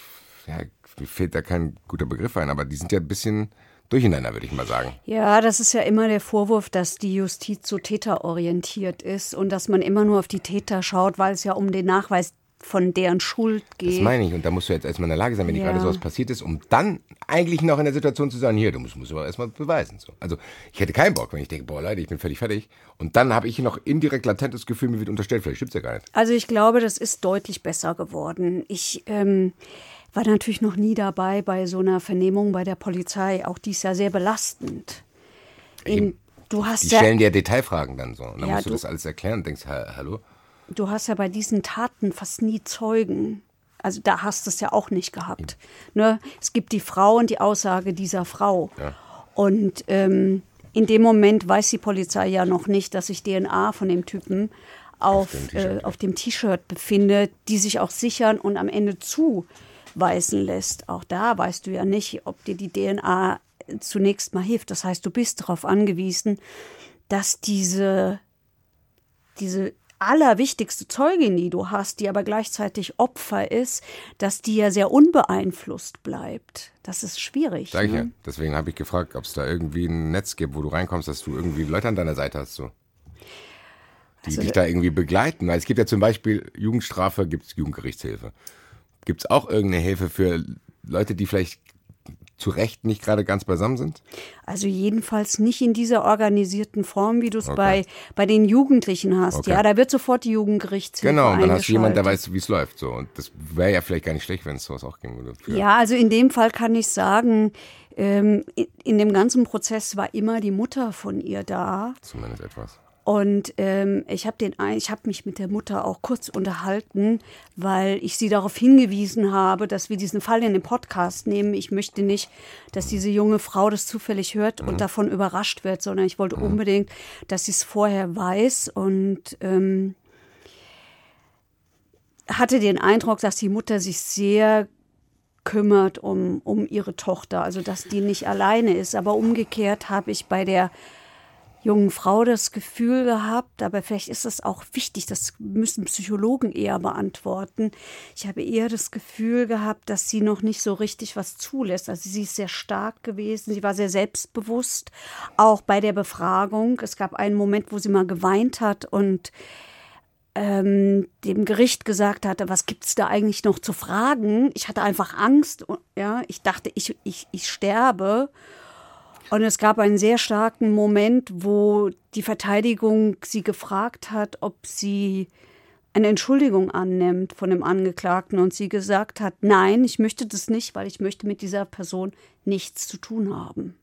ja, mir fehlt da kein guter Begriff ein, aber die sind ja ein bisschen durcheinander, würde ich mal sagen. Ja, das ist ja immer der Vorwurf, dass die Justiz so täterorientiert ist und dass man immer nur auf die Täter schaut, weil es ja um den Nachweis von deren Schuld geht. Das meine ich. Und da musst du jetzt erstmal in der Lage sein, wenn ja. dir gerade sowas passiert ist, um dann eigentlich noch in der Situation zu sein, hier, du musst, musst aber erstmal beweisen. So. Also ich hätte keinen Bock, wenn ich denke, boah Leute, ich bin völlig fertig. Und dann habe ich noch indirekt latentes Gefühl, mir wird unterstellt, vielleicht stimmt es ja gar nicht. Also ich glaube, das ist deutlich besser geworden. Ich ähm, war natürlich noch nie dabei bei so einer Vernehmung bei der Polizei. Auch die ist ja sehr belastend. In, du hast die ja, stellen dir Detailfragen dann so. Und dann ja, musst du, du das alles erklären und denkst, hallo? Du hast ja bei diesen Taten fast nie Zeugen. Also da hast du es ja auch nicht gehabt. Ne? Es gibt die Frau und die Aussage dieser Frau. Ja. Und ähm, in dem Moment weiß die Polizei ja noch nicht, dass sich DNA von dem Typen auf, auf dem T-Shirt äh, befindet, die sich auch sichern und am Ende zuweisen lässt. Auch da weißt du ja nicht, ob dir die DNA zunächst mal hilft. Das heißt, du bist darauf angewiesen, dass diese, diese allerwichtigste Zeugin, die du hast, die aber gleichzeitig Opfer ist, dass die ja sehr unbeeinflusst bleibt. Das ist schwierig. Sag ich ne? ja. Deswegen habe ich gefragt, ob es da irgendwie ein Netz gibt, wo du reinkommst, dass du irgendwie Leute an deiner Seite hast, so. Die also, dich da irgendwie begleiten. Weil es gibt ja zum Beispiel Jugendstrafe, gibt es Jugendgerichtshilfe. Gibt es auch irgendeine Hilfe für Leute, die vielleicht zu Recht nicht gerade ganz beisammen sind? Also jedenfalls nicht in dieser organisierten Form, wie du es Okay. bei, bei den Jugendlichen hast. Okay. Ja, da wird sofort die Jugendgerichtshilfe Genau, und dann hast du jemanden, der weiß, wie es läuft. So. Und das wäre ja vielleicht gar nicht schlecht, wenn es sowas auch geben würde. Für Ja, also in dem Fall kann ich sagen, ähm, in- in dem ganzen Prozess war immer die Mutter von ihr da. Zumindest etwas. Und ähm, ich habe den, ein- ich habe mich mit der Mutter auch kurz unterhalten, weil ich sie darauf hingewiesen habe, dass wir diesen Fall in den Podcast nehmen. Ich möchte nicht, dass diese junge Frau das zufällig hört und davon überrascht wird, sondern ich wollte unbedingt, dass sie es vorher weiß und ähm, hatte den Eindruck, dass die Mutter sich sehr kümmert um, um ihre Tochter, also dass die nicht alleine ist. Aber umgekehrt habe ich bei der jungen Frau das Gefühl gehabt, aber vielleicht ist das auch wichtig, das müssen Psychologen eher beantworten. Ich habe eher das Gefühl gehabt, dass sie noch nicht so richtig was zulässt. Also sie ist sehr stark gewesen, sie war sehr selbstbewusst, auch bei der Befragung. Es gab einen Moment, wo sie mal geweint hat und ähm, dem Gericht gesagt hatte, was gibt's da eigentlich noch zu fragen? Ich hatte einfach Angst, ja, ich dachte, ich, ich, ich sterbe. Und es gab einen sehr starken Moment, wo die Verteidigung sie gefragt hat, ob sie eine Entschuldigung annimmt von dem Angeklagten und sie gesagt hat, nein, ich möchte das nicht, weil ich möchte mit dieser Person nichts zu tun haben.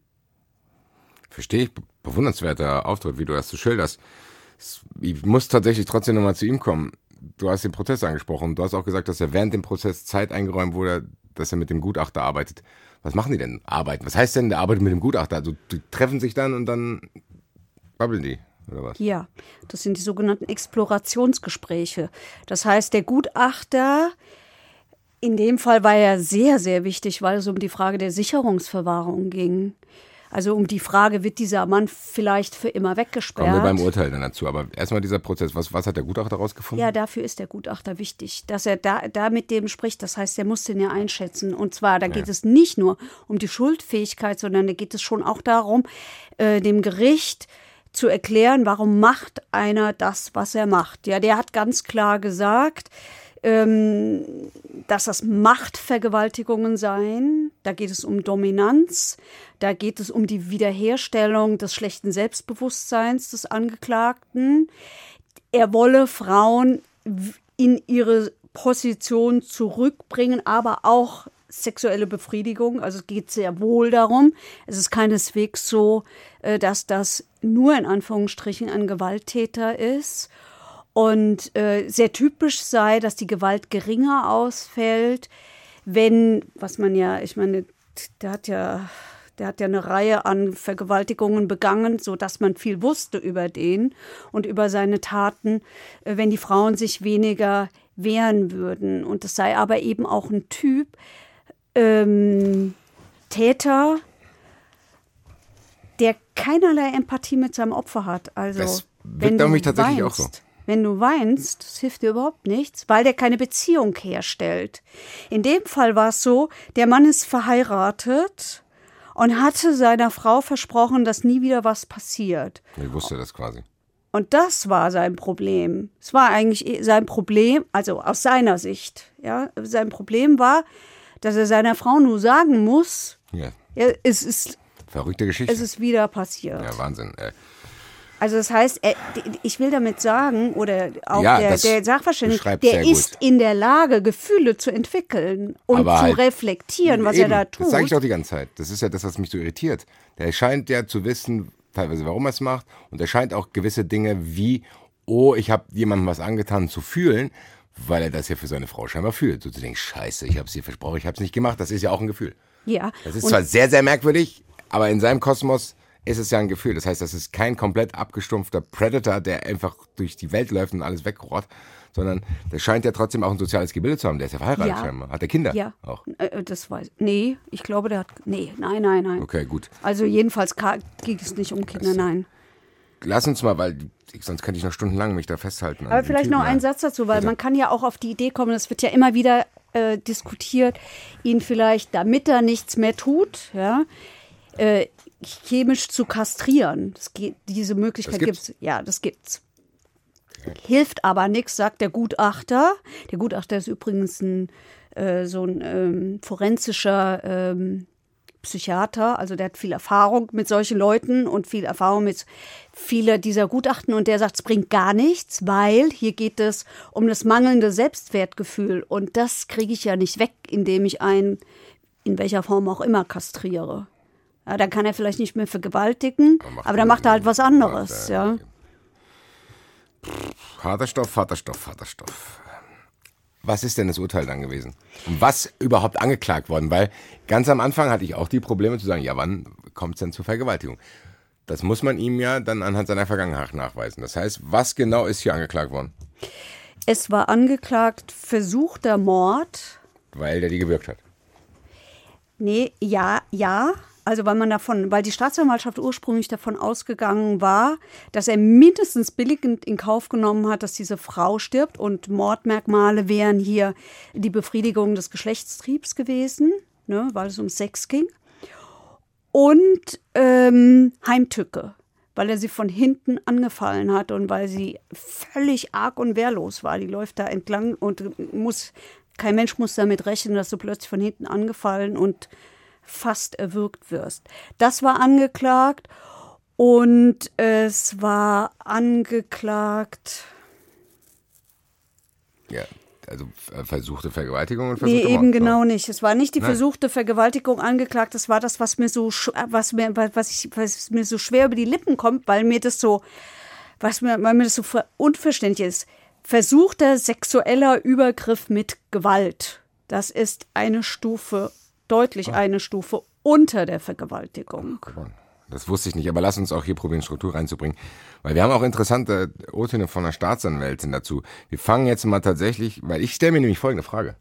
Verstehe ich. Be- Bewundernswerter Auftritt, wie du das so schilderst. Ich muss tatsächlich trotzdem nochmal zu ihm kommen. Du hast den Prozess angesprochen. Du hast auch gesagt, dass er während dem Prozess Zeit eingeräumt wurde, dass er mit dem Gutachter arbeitet. Was machen die denn? Arbeiten? Was heißt denn, der arbeitet mit dem Gutachter? Also, die treffen sich dann und dann babbeln die, oder was? Ja, das sind die sogenannten Explorationsgespräche. Das heißt, der Gutachter, in dem Fall war er sehr, sehr wichtig, weil es um die Frage der Sicherungsverwahrung ging. Also um die Frage, wird dieser Mann vielleicht für immer weggesperrt? Kommen wir beim Urteil dann dazu. Aber erstmal dieser Prozess. Was, was hat der Gutachter rausgefunden? Ja, dafür ist der Gutachter wichtig, dass er da, da mit dem spricht. Das heißt, er muss den ja einschätzen. Und zwar, da geht es nicht nur um die Schuldfähigkeit, sondern da geht es schon auch darum, äh, dem Gericht zu erklären, warum macht einer das, was er macht. Ja, der hat ganz klar gesagt, ähm, dass das Machtvergewaltigungen seien. Da geht es um Dominanz. Da geht es um die Wiederherstellung des schlechten Selbstbewusstseins des Angeklagten. Er wolle Frauen in ihre Position zurückbringen, aber auch sexuelle Befriedigung. Also es geht sehr wohl darum. Es ist keineswegs so, äh, dass das nur in Anführungsstrichen ein Gewalttäter ist und äh, sehr typisch sei, dass die Gewalt geringer ausfällt, wenn, was man ja, ich meine, der hat ja, der hat ja eine Reihe an Vergewaltigungen begangen, so dass man viel wusste über den und über seine Taten, äh, wenn die Frauen sich weniger wehren würden. Und es sei aber eben auch ein Typ ähm, Täter, der keinerlei Empathie mit seinem Opfer hat. Also Das wenn wirkt auf du mich tatsächlich weinst, auch so. Wenn du weinst, das hilft dir überhaupt nichts, weil der keine Beziehung herstellt. In dem Fall war es so, der Mann ist verheiratet und hatte seiner Frau versprochen, dass nie wieder was passiert. Ich wusste das quasi. Und das war sein Problem. Es war eigentlich eh sein Problem, also aus seiner Sicht. Ja, sein Problem war, dass er seiner Frau nur sagen muss, Ja. ja, es ist, Verrückte Geschichte. es ist wieder passiert. ja, Wahnsinn. Äh, Also das heißt, er, ich will damit sagen, oder auch Ja, der, der Sachverständige, der gut. ist in der Lage, Gefühle zu entwickeln und Aber zu halt- reflektieren, was Eben, er da tut. Das sage ich doch die ganze Zeit. Das ist ja das, was mich so irritiert. Der scheint ja zu wissen, teilweise, warum er es macht. Und er scheint auch gewisse Dinge wie, oh, ich habe jemandem was angetan, zu fühlen, weil er das ja für seine Frau scheinbar fühlt. So zu denken, scheiße, ich habe es dir versprochen, ich habe es nicht gemacht. Das ist ja auch ein Gefühl. ja. Das ist und zwar sehr, sehr merkwürdig, aber in seinem Kosmos ist es ja ein Gefühl. Das heißt, das ist kein komplett abgestumpfter Predator, der einfach durch die Welt läuft und alles wegrohrt, sondern der scheint ja trotzdem auch ein soziales Gebilde zu haben. Der ist ja verheiratet Ja. scheinbar. Hat er Kinder ja, auch? Äh, das weiß Nee, ich glaube, der hat. Nee, nein, nein, nein. Okay, gut. Also jedenfalls ging es nicht um Kinder, nein. Lass uns mal, weil ich, sonst könnte ich noch stundenlang mich da festhalten. Aber vielleicht Typen, noch ja. ein Satz dazu, weil man kann ja auch auf die Idee kommen, es wird ja immer wieder äh, diskutiert, ihn vielleicht, damit er nichts mehr tut, ja, äh, chemisch zu kastrieren. Geht, diese Möglichkeit gibt es. Ja, das gibt's. Hilft aber nichts, sagt der Gutachter. Der Gutachter ist übrigens ein, äh, so ein ähm, forensischer ähm, Psychiater, also der hat viel Erfahrung mit solchen Leuten und viel Erfahrung mit viele dieser Gutachten und der sagt, es bringt gar nichts, weil hier geht es um das mangelnde Selbstwertgefühl und das kriege ich ja nicht weg, indem ich einen in welcher Form auch immer kastriere. Ja, dann kann er vielleicht nicht mehr vergewaltigen, aber dann macht er halt was anderes, ja. Harter Stoff, harter Stoff, harter Stoff. Was ist denn das Urteil dann gewesen? Und was überhaupt angeklagt worden? Weil ganz am Anfang hatte ich auch die Probleme zu sagen, ja, wann kommt es denn zur Vergewaltigung? Das muss man ihm ja dann anhand seiner Vergangenheit nachweisen. Das heißt, was genau ist hier angeklagt worden? Es war angeklagt versuchter Mord. Weil der die gewirkt hat. Nee, ja, ja. Also weil man davon, weil die Staatsanwaltschaft ursprünglich davon ausgegangen war, dass er mindestens billigend in Kauf genommen hat, dass diese Frau stirbt und Mordmerkmale wären hier die Befriedigung des Geschlechtstriebs gewesen, ne, weil es um Sex ging. Und ähm, Heimtücke, weil er sie von hinten angefallen hat und weil sie völlig arg und wehrlos war. Die läuft da entlang und muss, kein Mensch muss damit rechnen, dass du plötzlich von hinten angefallen und fast erwürgt wirst. Das war angeklagt und es war angeklagt. Ja, also versuchte Vergewaltigung und versuchte Nee, eben Mord. genau nicht. Es war nicht die Nein. versuchte Vergewaltigung angeklagt. Das war das, was mir so, sch- was mir, was, ich, was mir so schwer über die Lippen kommt, weil mir das so, was mir, weil mir das so ver- unverständlich ist. Versuchter sexueller Übergriff mit Gewalt. Das ist eine Stufe, deutlich eine Stufe unter der Vergewaltigung. Das wusste ich nicht, aber lass uns auch hier probieren, Struktur reinzubringen. Weil wir haben auch interessante O-Töne von der Staatsanwältin dazu. Wir fangen jetzt mal tatsächlich, weil ich stelle mir nämlich folgende Frage.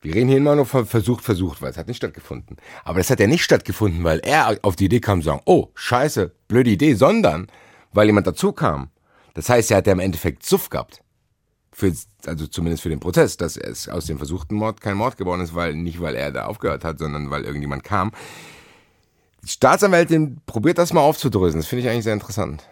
Wir reden hier immer nur von versucht, versucht, weil es hat nicht stattgefunden. Aber das hat ja nicht stattgefunden, weil er auf die Idee kam, zu sagen, oh, scheiße, blöde Idee, sondern weil jemand dazu kam. Das heißt, er hat ja im Endeffekt Suff gehabt. Für, also zumindest für den Prozess, dass es aus dem versuchten Mord kein Mord geworden ist, weil nicht weil er da aufgehört hat, sondern weil irgendjemand kam. Die Staatsanwältin probiert das mal aufzudröseln. Das finde ich eigentlich sehr interessant.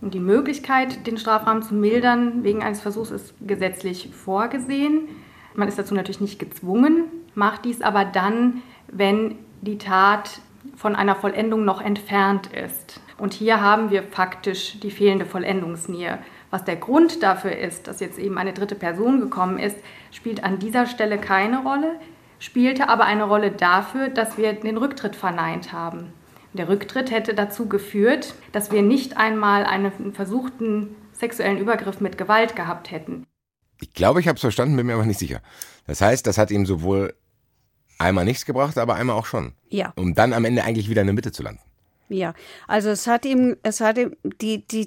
Die Möglichkeit, den Strafrahmen zu mildern wegen eines Versuchs ist gesetzlich vorgesehen. Man ist dazu natürlich nicht gezwungen, macht dies aber dann, wenn die Tat von einer Vollendung noch entfernt ist. Und hier haben wir faktisch die fehlende Vollendungsnähe. Was der Grund dafür ist, dass jetzt eben eine dritte Person gekommen ist, spielt an dieser Stelle keine Rolle, spielte aber eine Rolle dafür, dass wir den Rücktritt verneint haben. Der Rücktritt hätte dazu geführt, dass wir nicht einmal einen versuchten sexuellen Übergriff mit Gewalt gehabt hätten. Ich glaube, ich habe es verstanden, bin mir aber nicht sicher. Das heißt, das hat ihm sowohl einmal nichts gebracht, aber einmal auch schon. Ja. Um dann am Ende eigentlich wieder in der Mitte zu landen. Ja, also es hat ihm, es hat ihm die, die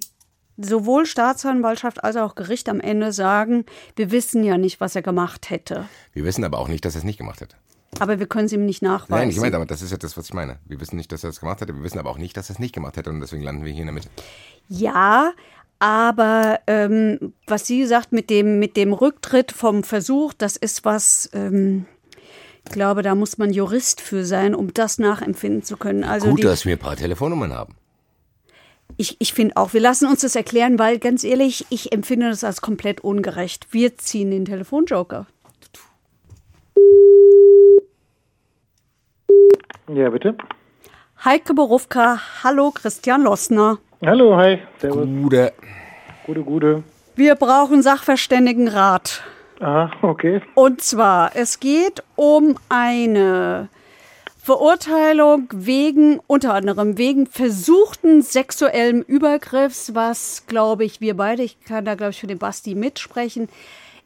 sowohl Staatsanwaltschaft als auch Gericht am Ende sagen, wir wissen ja nicht, was er gemacht hätte. Wir wissen aber auch nicht, dass er es nicht gemacht hat. Aber wir können es ihm nicht nachweisen. Nein, ich meine, aber das ist ja das, was ich meine. Wir wissen nicht, dass er es gemacht hätte. Wir wissen aber auch nicht, dass er es nicht gemacht hätte. Und deswegen landen wir hier in der Mitte. Ja, aber ähm, was sie sagt mit dem, mit dem Rücktritt vom Versuch, das ist was, ähm, ich glaube, da muss man Jurist für sein, um das nachempfinden zu können. Also Gut, dass wir ein paar Telefonnummern haben. Ich, ich finde auch, wir lassen uns das erklären, weil ganz ehrlich, ich empfinde das als komplett ungerecht. Wir ziehen den Telefonjoker. Ja, bitte. Heike Borufka, hallo Christian Lossner. Hallo, hi. Servus. Gute. Gute, gute. Wir brauchen Sachverständigenrat. Aha, okay. Und zwar, es geht um eine Verurteilung wegen, unter anderem wegen versuchten sexuellen Übergriffs, was, glaube ich, wir beide, ich kann da, glaube ich, für den Basti mitsprechen,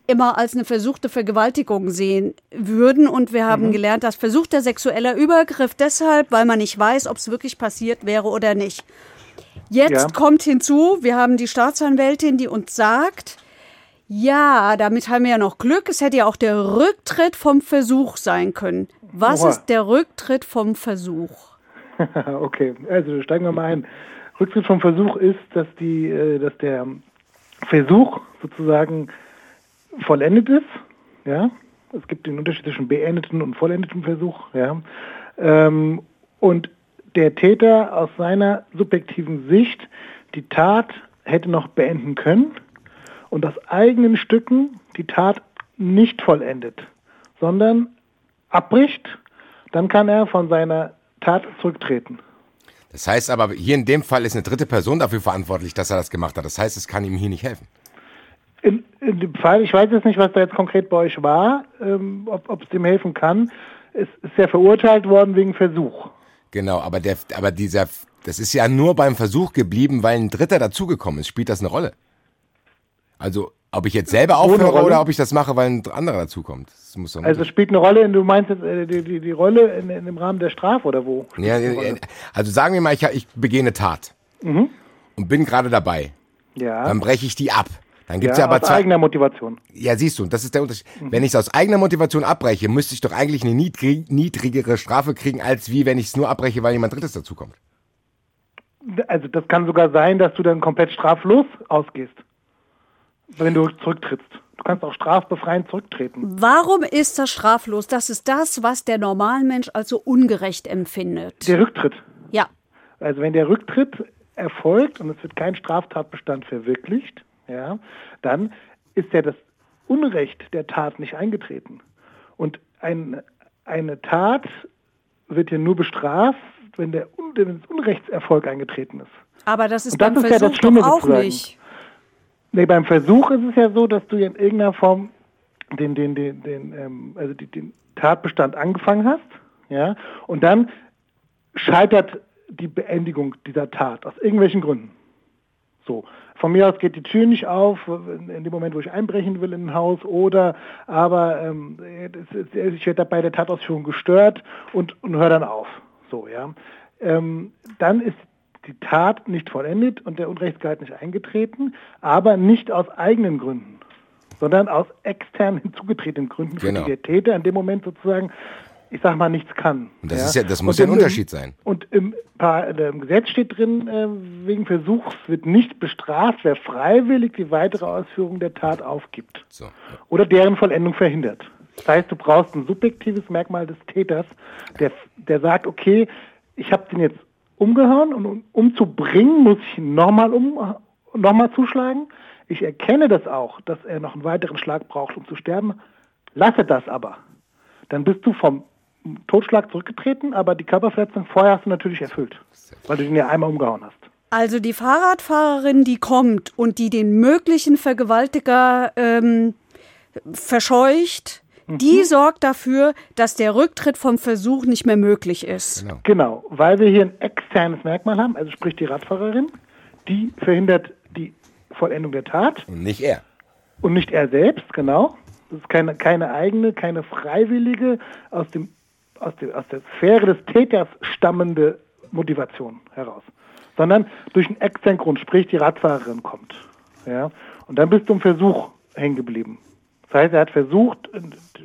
immer als eine versuchte Vergewaltigung sehen würden. Und wir haben gelernt, dass versuchter sexueller Übergriff deshalb, weil man nicht weiß, ob es wirklich passiert wäre oder nicht. Jetzt Ja. kommt hinzu, wir haben die Staatsanwältin, die uns sagt, ja, damit haben wir ja noch Glück. Es hätte ja auch der Rücktritt vom Versuch sein können. Was Oha. ist der Rücktritt vom Versuch? okay, also steigen wir mal ein. Rücktritt vom Versuch ist, dass die, äh, dass der Versuch sozusagen vollendet ist. Ja, es gibt den Unterschied zwischen beendeten und vollendeten Versuch. Ja, ähm, und der Täter aus seiner subjektiven Sicht die Tat hätte noch beenden können und aus eigenen Stücken die Tat nicht vollendet, sondern abbricht, dann kann er von seiner Tat zurücktreten. Das heißt aber, hier in dem Fall ist eine dritte Person dafür verantwortlich, dass er das gemacht hat. Das heißt, es kann ihm hier nicht helfen. In, in dem Fall, ich weiß jetzt nicht, was da jetzt konkret bei euch war, ähm, ob es dem helfen kann. Es ist ja verurteilt worden wegen Versuch. Genau, aber der, aber dieser, das ist ja nur beim Versuch geblieben, weil ein Dritter dazugekommen ist. Spielt das eine Rolle? Also, ob ich jetzt selber aufhöre oder ob ich das mache, weil ein anderer dazukommt. Das muss also spielt eine Rolle, du meinst jetzt äh, die, die, die Rolle in, in, dem Rahmen der Strafe oder wo? Ja, also sagen wir mal, ich, ich begehe eine Tat mhm. und bin gerade dabei. Ja. Dann breche ich die ab. Dann gibt's ja, ja aber aus zwei, eigener Motivation. Ja, siehst du, das ist der Unterschied. Mhm. Wenn ich es aus eigener Motivation abbreche, müsste ich doch eigentlich eine niedrig, niedrigere Strafe kriegen, als wie wenn ich es nur abbreche, weil jemand Drittes dazukommt. Also das kann sogar sein, dass du dann komplett straflos ausgehst wenn du zurücktrittst. Du kannst auch strafbefreiend zurücktreten. Warum ist das straflos? Das ist das, was der Normalmensch als so ungerecht empfindet. Der Rücktritt. Ja. Also wenn der Rücktritt erfolgt und es wird kein Straftatbestand verwirklicht, ja, dann ist ja das Unrecht der Tat nicht eingetreten. Und ein, eine Tat wird ja nur bestraft, wenn der das Unrechtserfolg eingetreten ist. Aber das ist das beim ist Versuch ja das Schlimme doch auch sozusagen. nicht. Nee, beim Versuch ist es ja so, dass du in irgendeiner Form den, den, den, den, ähm, also die, den Tatbestand angefangen hast, ja, und dann scheitert die Beendigung dieser Tat aus irgendwelchen Gründen. So. Von mir aus geht die Tür nicht auf, in dem Moment, wo ich einbrechen will in ein Haus, oder aber ähm, ich werde bei der Tatausführung gestört und, und höre dann auf. So, ja. Ähm, dann ist die Tat nicht vollendet und der Unrechtsgehalt nicht eingetreten, aber nicht aus eigenen Gründen, sondern aus extern hinzugetretenen Gründen, genau. für die der Täter in dem Moment sozusagen, ich sag mal, nichts kann. Und das, ja. Ist ja, das muss ja ein Unterschied sein. Und im, äh, im Gesetz steht drin, äh, wegen Versuchs wird nicht bestraft, wer freiwillig die weitere Ausführung der Tat aufgibt so, oder deren Vollendung verhindert. Das heißt, du brauchst ein subjektives Merkmal des Täters, der, der sagt, okay, ich habe den jetzt umgehauen und um, um zu bringen, muss ich nochmal um, noch zuschlagen. Ich erkenne das auch, dass er noch einen weiteren Schlag braucht, um zu sterben. Lasse das aber. Dann bist du vom Totschlag zurückgetreten, aber die Körperverletzung vorher hast du natürlich erfüllt, weil du ihn ja einmal umgehauen hast. Also die Fahrradfahrerin, die kommt und die den möglichen Vergewaltiger ähm, verscheucht, die mhm. sorgt dafür, dass der Rücktritt vom Versuch nicht mehr möglich ist. Genau. genau, weil wir hier ein externes Merkmal haben, also sprich die Radfahrerin, die verhindert die Vollendung der Tat. Und nicht er. Und nicht er selbst, genau. Das ist keine, keine eigene, keine freiwillige, aus, dem, aus, dem, aus der Sphäre des Täters stammende Motivation heraus. Sondern durch einen externen Grund, sprich die Radfahrerin kommt. Ja? Und dann bist du im Versuch hängen geblieben. Das heißt, er hat versucht,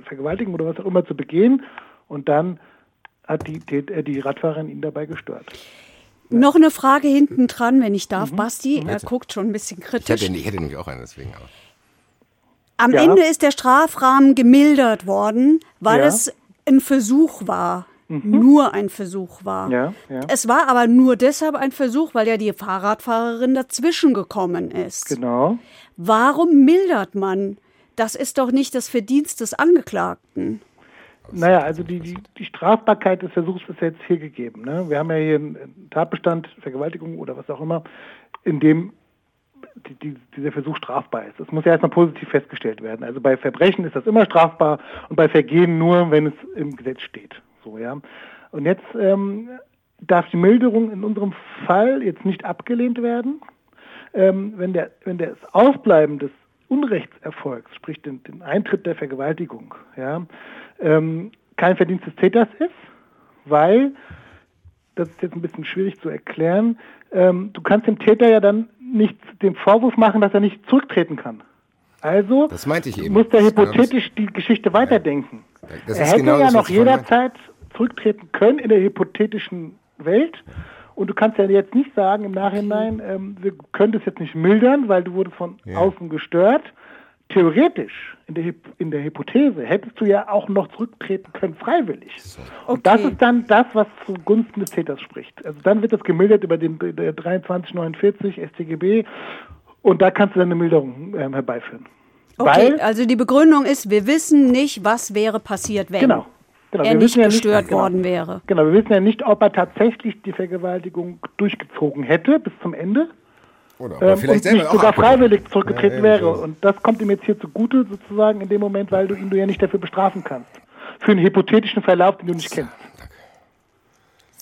Vergewaltigung oder was auch immer zu begehen und dann hat die, die, die Radfahrerin ihn dabei gestört. Noch eine Frage hinten dran, wenn ich darf, mhm. Basti. Er guckt schon ein bisschen kritisch. Ich hätte, ich hätte nämlich auch einen, deswegen. Aber. Am ja. Ende ist der Strafrahmen gemildert worden, weil ja. es ein Versuch war. Mhm. Nur ein Versuch war. Ja, ja. Es war aber nur deshalb ein Versuch, weil ja die Fahrradfahrerin dazwischen gekommen ist. Genau. Warum mildert man das ist doch nicht das Verdienst des Angeklagten. Naja, also die, die, die Strafbarkeit des Versuchs ist jetzt hier gegeben. Ne? Wir haben ja hier einen Tatbestand, Vergewaltigung oder was auch immer, in dem die, die, dieser Versuch strafbar ist. Das muss ja erstmal positiv festgestellt werden. Also bei Verbrechen ist das immer strafbar und bei Vergehen nur, wenn es im Gesetz steht. So, ja. Und jetzt ähm, darf die Milderung in unserem Fall jetzt nicht abgelehnt werden, ähm, wenn, der, wenn das Ausbleiben des Unrechtserfolgs, sprich den, den Eintritt der Vergewaltigung, ja, ähm, kein Verdienst des Täters ist, weil, das ist jetzt ein bisschen schwierig zu erklären, ähm, du kannst dem Täter ja dann nicht den Vorwurf machen, dass er nicht zurücktreten kann. Also muss der hypothetisch die Geschichte weiterdenken. er hätte genau ja noch jederzeit zurücktreten können in der hypothetischen Welt und du kannst ja jetzt nicht sagen im Nachhinein, ähm, wir können das jetzt nicht mildern, weil du wurdest von ja. außen gestört. Theoretisch, in der, in der Hypothese, hättest du ja auch noch zurücktreten können, freiwillig. So. Okay. Und das ist dann das, was zugunsten des Täters spricht. Also dann wird das gemildert über den 2349 StGB und da kannst du dann eine Milderung ähm, herbeiführen. Okay, weil, also die Begründung ist, wir wissen nicht, was wäre passiert, wenn. Genau. Genau, er wir nicht wissen ja gestört genau. worden wäre. Genau, wir wissen ja nicht, ob er tatsächlich die Vergewaltigung durchgezogen hätte bis zum Ende. Oder ähm, aber vielleicht und nicht sogar freiwillig zurückgetreten Ja, wäre. Und das kommt ihm jetzt hier zugute, sozusagen in dem Moment, weil du ihn du ja nicht dafür bestrafen kannst. Für einen hypothetischen Verlauf, den du nicht kennst.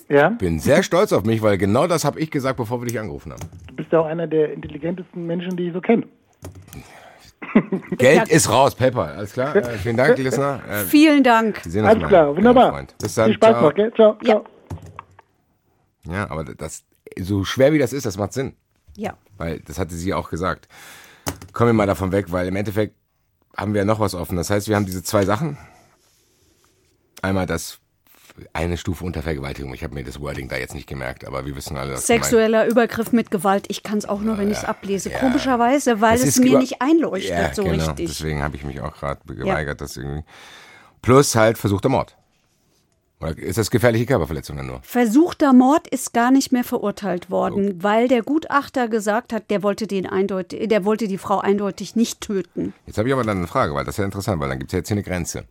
Ja, Bin sehr stolz auf mich, weil genau das habe ich gesagt, bevor wir dich angerufen haben. du bist ja auch einer der intelligentesten Menschen, die ich so kenne. Geld ist raus, PayPal. Alles klar. Äh, vielen Dank, Listener. Äh, Vielen Dank. wir sehen uns Alles mal, klar, wunderbar. Bis dann. Viel Spaß Ciao. noch, gell? Ciao, Ja. ciao. Ja, aber das, so schwer wie das ist, das macht Sinn. Ja. Weil, das hatte sie auch gesagt. Kommen wir mal davon weg, weil im Endeffekt haben wir ja noch was offen. Das heißt, wir haben diese zwei Sachen. Einmal das eine Stufe unter Vergewaltigung. Ich habe mir das Wording da jetzt nicht gemerkt, aber wir wissen alle, dass Sexueller Übergriff mit Gewalt. Ich kann es auch nur, wenn ich es ablese. ja. Komischerweise, weil es mir nicht einleuchtet ja, so genau. richtig. Deswegen habe ich mich auch gerade geweigert, das irgendwie. Plus halt versuchter Mord. Oder ist das gefährliche Körperverletzung dann nur? Versuchter Mord ist gar nicht mehr verurteilt worden, weil der Gutachter gesagt hat, der wollte den eindeutig, der wollte die Frau eindeutig nicht töten. Jetzt habe ich aber dann eine Frage, weil das ist ja interessant, weil dann gibt es ja jetzt hier eine Grenze.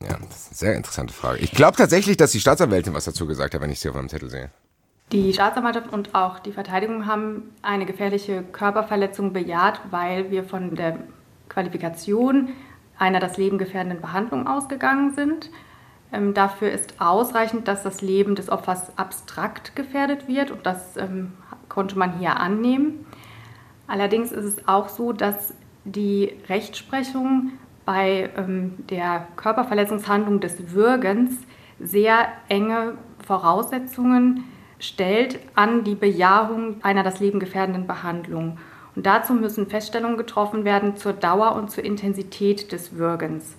Ja, das ist eine sehr interessante Frage. Ich glaube tatsächlich, dass die Staatsanwältin was dazu gesagt hat, wenn ich sie auf meinem Zettel sehe. Die Staatsanwaltschaft und auch die Verteidigung haben eine gefährliche Körperverletzung bejaht, weil wir von der Qualifikation einer das Leben gefährdenden Behandlung ausgegangen sind. Ähm, dafür ist ausreichend, dass das Leben des Opfers abstrakt gefährdet wird und das ähm, konnte man hier annehmen. Allerdings ist es auch so, dass die Rechtsprechung bei ähm, der Körperverletzungshandlung des Würgens sehr enge Voraussetzungen stellt an die Bejahung einer das Leben gefährdenden Behandlung. Und dazu müssen Feststellungen getroffen werden zur Dauer und zur Intensität des Würgens.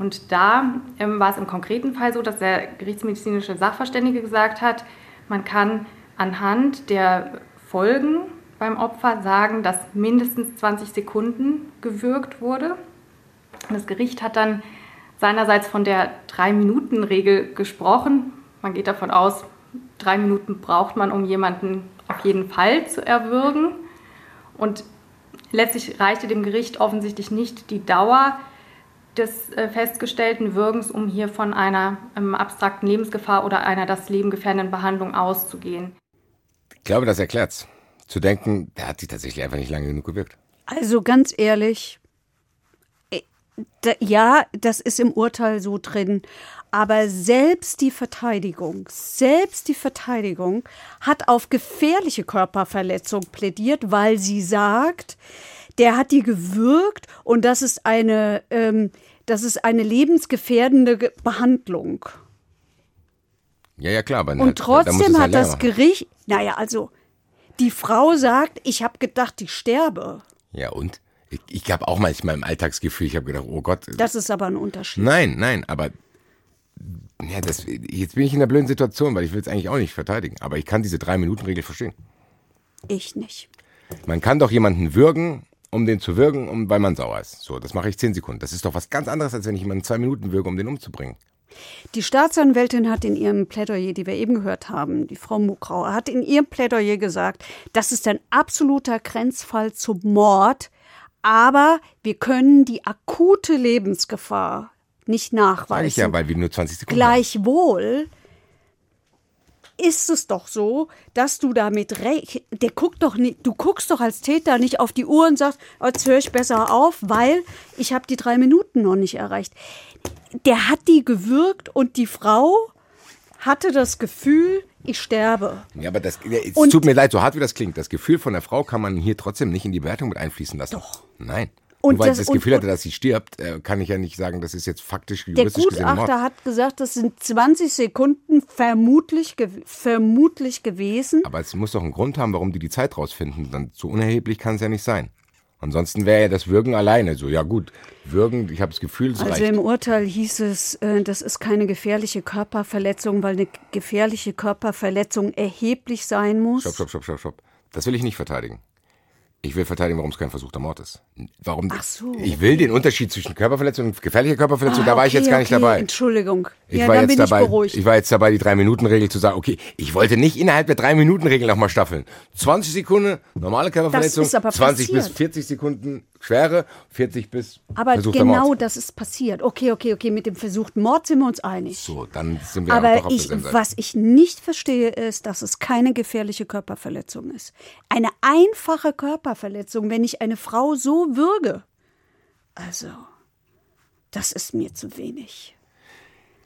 Und da ähm, war es im konkreten Fall so, dass der gerichtsmedizinische Sachverständige gesagt hat, man kann anhand der Folgen beim Opfer sagen, dass mindestens 20 Sekunden gewürgt wurde. Und das Gericht hat dann seinerseits von der Drei-Minuten-Regel gesprochen. Man geht davon aus, drei Minuten braucht man, um jemanden auf jeden Fall zu erwürgen. Und letztlich reichte dem Gericht offensichtlich nicht die Dauer des äh, festgestellten Würgens, um hier von einer ähm, abstrakten Lebensgefahr oder einer das Leben gefährdenden Behandlung auszugehen. Ich glaube, das erklärt's. Zu denken, der hat sich tatsächlich einfach nicht lange genug gewirkt. Also ganz ehrlich, da, ja, das ist im Urteil so drin, aber selbst die Verteidigung, selbst die Verteidigung hat auf gefährliche Körperverletzung plädiert, weil sie sagt, der hat die gewürgt und das ist eine, ähm, das ist eine lebensgefährdende Ge- Behandlung. Ja, ja, klar. Und halt, trotzdem hat halt das. Gericht, naja, also die Frau sagt, ich habe gedacht, ich sterbe. Ja, und? Ich, ich habe auch manchmal im Alltagsgefühl, ich habe gedacht, oh Gott. Das ist aber ein Unterschied. Nein, nein, aber ja, das, jetzt bin ich in einer blöden Situation, weil ich will es eigentlich auch nicht verteidigen. Aber ich kann diese Drei-Minuten-Regel verstehen. Ich nicht. Man kann doch jemanden würgen, um den zu würgen, um, weil man sauer ist. So, das mache ich zehn Sekunden. Das ist doch was ganz anderes, als wenn ich jemanden zwei Minuten würge, um den umzubringen. Die Staatsanwältin hat in ihrem Plädoyer, die wir eben gehört haben, die Frau Mukrauer, hat in ihrem Plädoyer gesagt, das ist ein absoluter Grenzfall zum Mord, aber wir können die akute Lebensgefahr nicht Sag ich nachweisen. ja, weil wir nur 20 Sekunden. Gleichwohl ist es doch so, dass du damit rech der guckt doch nicht, du guckst doch als Täter nicht auf die Uhr und sagst, jetzt höre ich besser auf, weil ich habe die drei Minuten noch nicht erreicht. Der hat die gewürgt und die Frau hatte das Gefühl, ich sterbe. Ja, aber das, es Und- tut mir leid, so hart wie das klingt. Das Gefühl von der Frau kann man hier trotzdem nicht in die Bewertung mit einfließen lassen. Doch. Nein. Und Nur weil das- sie das und- Gefühl hatte, und- dass sie stirbt, äh, kann ich ja nicht sagen, das ist jetzt faktisch Der juristisch gesehen Mord. Gutachter hat gesagt, das sind 20 Sekunden vermutlich, vermutlich gewesen. Aber es muss doch einen Grund haben, warum die die Zeit rausfinden. Dann so unerheblich kann es ja nicht sein. Ansonsten wäre ja das Würgen alleine so. Ja gut, Würgen, ich habe das Gefühl, es Also reicht. im Urteil hieß es, äh, das ist keine gefährliche Körperverletzung, weil eine gefährliche Körperverletzung erheblich sein muss. Stopp, stopp, stopp, stopp, stopp. Das will ich nicht verteidigen. Ich will verteidigen, warum es kein versuchter Mord ist. Warum? Ach so. Ich will den Unterschied zwischen Körperverletzung und gefährlicher Körperverletzung, Ah, da war ich okay, jetzt gar nicht okay, dabei. Entschuldigung. Ich ja, war dann jetzt bin dabei, ich beruhigt. ich war jetzt dabei, die Drei-Minuten-Regel zu sagen, okay, ich wollte nicht innerhalb der Drei-Minuten-Regel nochmal staffeln. 20 Sekunden, normale Körperverletzung, ist aber 20 bis passiert. 40 Sekunden Schwere, 40 bis Aber genau Mord. das ist passiert. Okay, okay, okay, mit dem versuchten Mord sind wir uns einig. So, dann sind wir Aber doch auf ich, was ich nicht verstehe, ist, dass es keine gefährliche Körperverletzung ist. Eine einfache Körperverletzung, wenn ich eine Frau so würge. Also, das ist mir zu wenig.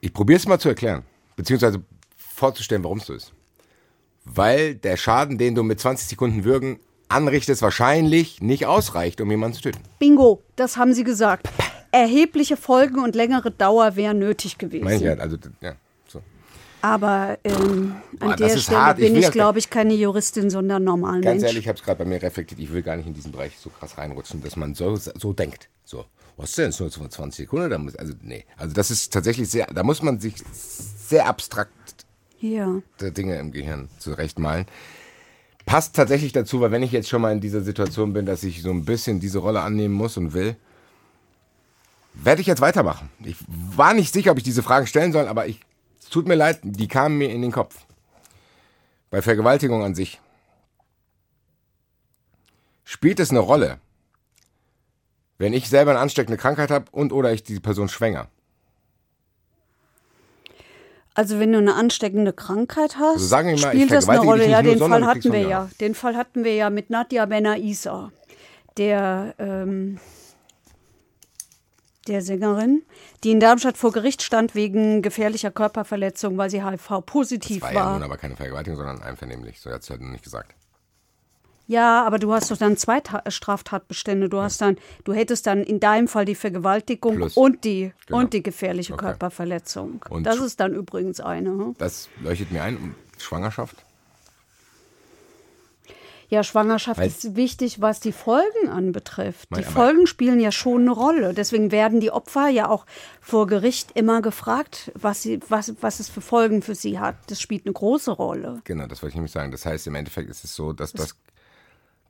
Ich probiere es mal zu erklären, beziehungsweise vorzustellen, warum es so ist. Weil der Schaden, den du mit 20 Sekunden Würgen anrichtest, wahrscheinlich nicht ausreicht, um jemanden zu töten. Bingo, das haben Sie gesagt. Erhebliche Folgen und längere Dauer wären nötig gewesen. Meine ich halt, also, ja, so. Aber ähm, Boah, an das der Stelle hart. Ich bin ich, ja- glaube ich, keine Juristin, sondern normal Ganz Mensch. ehrlich, ich habe es gerade bei mir reflektiert, ich will gar nicht in diesen Bereich so krass reinrutschen, dass man so, so denkt. So, was denn, ist nur 20 Sekunden? Da muss, also, nee. Also, das ist tatsächlich sehr, da muss man sich sehr abstrakt Ja. der Dinge im Gehirn zurechtmalen. Passt tatsächlich dazu, weil wenn ich jetzt schon mal in dieser Situation bin, dass ich so ein bisschen diese Rolle annehmen muss und will, werde ich jetzt weitermachen. Ich war nicht sicher, ob ich diese Fragen stellen soll, aber ich, es tut mir leid, die kamen mir in den Kopf. Bei Vergewaltigung an sich. Spielt es eine Rolle, wenn ich selber eine ansteckende Krankheit habe und oder ich die Person schwänger? Also wenn du eine ansteckende Krankheit hast, Also sagen wir mal, spielt das eine Rolle. Ja, den Fall hatten wir ja. Den Fall hatten wir ja mit Nadja Benaisa, der ähm, der Sängerin, die in Darmstadt vor Gericht stand wegen gefährlicher Körperverletzung, weil sie HIV-positiv War war. ja nun aber keine Vergewaltigung, sondern einvernehmlich. So hat es halt nicht gesagt. Ja, aber du hast doch dann zwei Ta Straftatbestände. Du hast dann, du hättest dann in deinem Fall die Vergewaltigung Plus. und die Genau. und die gefährliche Okay. Körperverletzung. Und das ist dann übrigens eine. hm? Das leuchtet mir ein. Und Schwangerschaft? Ja, Schwangerschaft Weil- ist wichtig, was die Folgen anbetrifft. Die Folgen spielen ja schon eine Rolle. Deswegen werden die Opfer ja auch vor Gericht immer gefragt, was, sie, was, was es für Folgen für sie hat. Das spielt eine große Rolle. Genau, das wollte ich nämlich sagen. Das heißt, im Endeffekt ist es so, dass das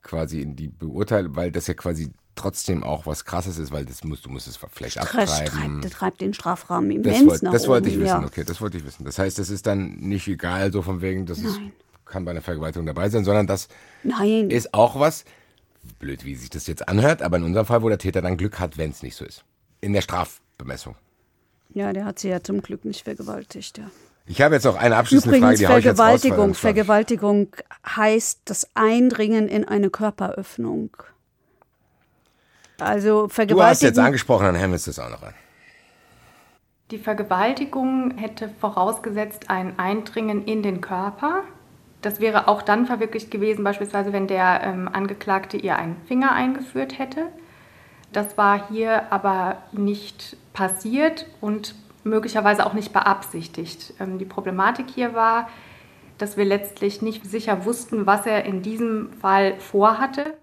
quasi in die Beurteilung, weil das ja quasi trotzdem auch was Krasses ist, weil das musst, du musst es vielleicht abtreiben. treibt, treibt den Strafrahmen Das, immens wollt, nach das wollte ich oben, wissen, ja. okay, das wollte ich wissen. Das heißt, es ist dann nicht egal, so von wegen, das ist, kann bei einer Vergewaltigung dabei sein, sondern das Nein, ist auch was, blöd wie sich das jetzt anhört, aber in unserem Fall, wo der Täter dann Glück hat, wenn es nicht so ist. In der Strafbemessung. ja, der hat sie ja zum Glück nicht vergewaltigt. Ja. Ich habe jetzt noch eine abschließende Übrigens, Frage, die ich jetzt Vergewaltigung. Vergewaltigung heißt das Eindringen in eine Körperöffnung. Also Du hast Vergewaltigung. jetzt angesprochen, dann hämmen wir das auch noch an. Die Vergewaltigung hätte vorausgesetzt ein Eindringen in den Körper. Das wäre auch dann verwirklicht gewesen, beispielsweise wenn der ähm, Angeklagte ihr einen Finger eingeführt hätte. Das war hier aber nicht passiert und möglicherweise auch nicht beabsichtigt. Ähm, die Problematik hier war, dass wir letztlich nicht sicher wussten, was er in diesem Fall vorhatte.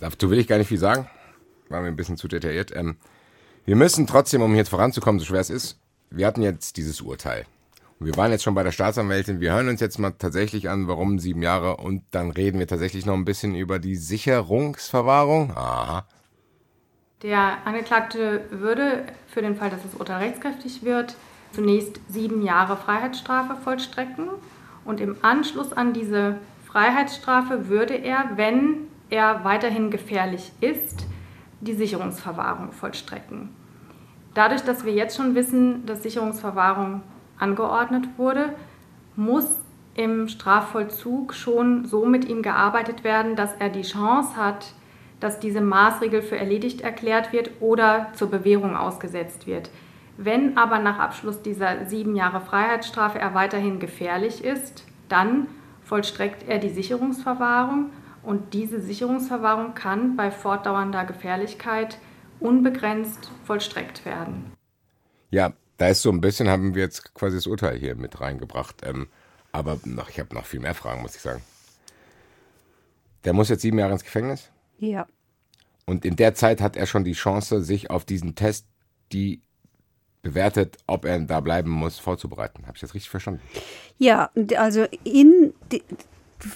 Dazu will ich gar nicht viel sagen. War mir ein bisschen zu detailliert. Ähm, wir müssen trotzdem, um jetzt voranzukommen, so schwer es ist, wir hatten jetzt dieses Urteil. Und wir waren jetzt schon bei der Staatsanwältin. Wir hören uns jetzt mal tatsächlich an, warum sieben Jahre. Und dann reden wir tatsächlich noch ein bisschen über die Sicherungsverwahrung. Aha. Der Angeklagte würde für den Fall, dass das Urteil rechtskräftig wird, zunächst sieben Jahre Freiheitsstrafe vollstrecken. Und im Anschluss an diese Freiheitsstrafe würde er, wenn er weiterhin gefährlich ist, die Sicherungsverwahrung vollstrecken. Dadurch, dass wir jetzt schon wissen, dass Sicherungsverwahrung angeordnet wurde, muss im Strafvollzug schon so mit ihm gearbeitet werden, dass er die Chance hat, dass diese Maßregel für erledigt erklärt wird oder zur Bewährung ausgesetzt wird. Wenn aber nach Abschluss dieser sieben Jahre Freiheitsstrafe er weiterhin gefährlich ist, dann vollstreckt er die Sicherungsverwahrung und diese Sicherungsverwahrung kann bei fortdauernder Gefährlichkeit unbegrenzt vollstreckt werden. Ja, da ist so ein bisschen, haben wir jetzt quasi das Urteil hier mit reingebracht. Ähm, aber noch, ich habe noch viel mehr Fragen, muss ich sagen. Der muss jetzt sieben Jahre ins Gefängnis? Ja. Und in der Zeit hat er schon die Chance, sich auf diesen Test, die bewertet, ob er da bleiben muss, vorzubereiten. Habe ich das richtig verstanden? Ja, also in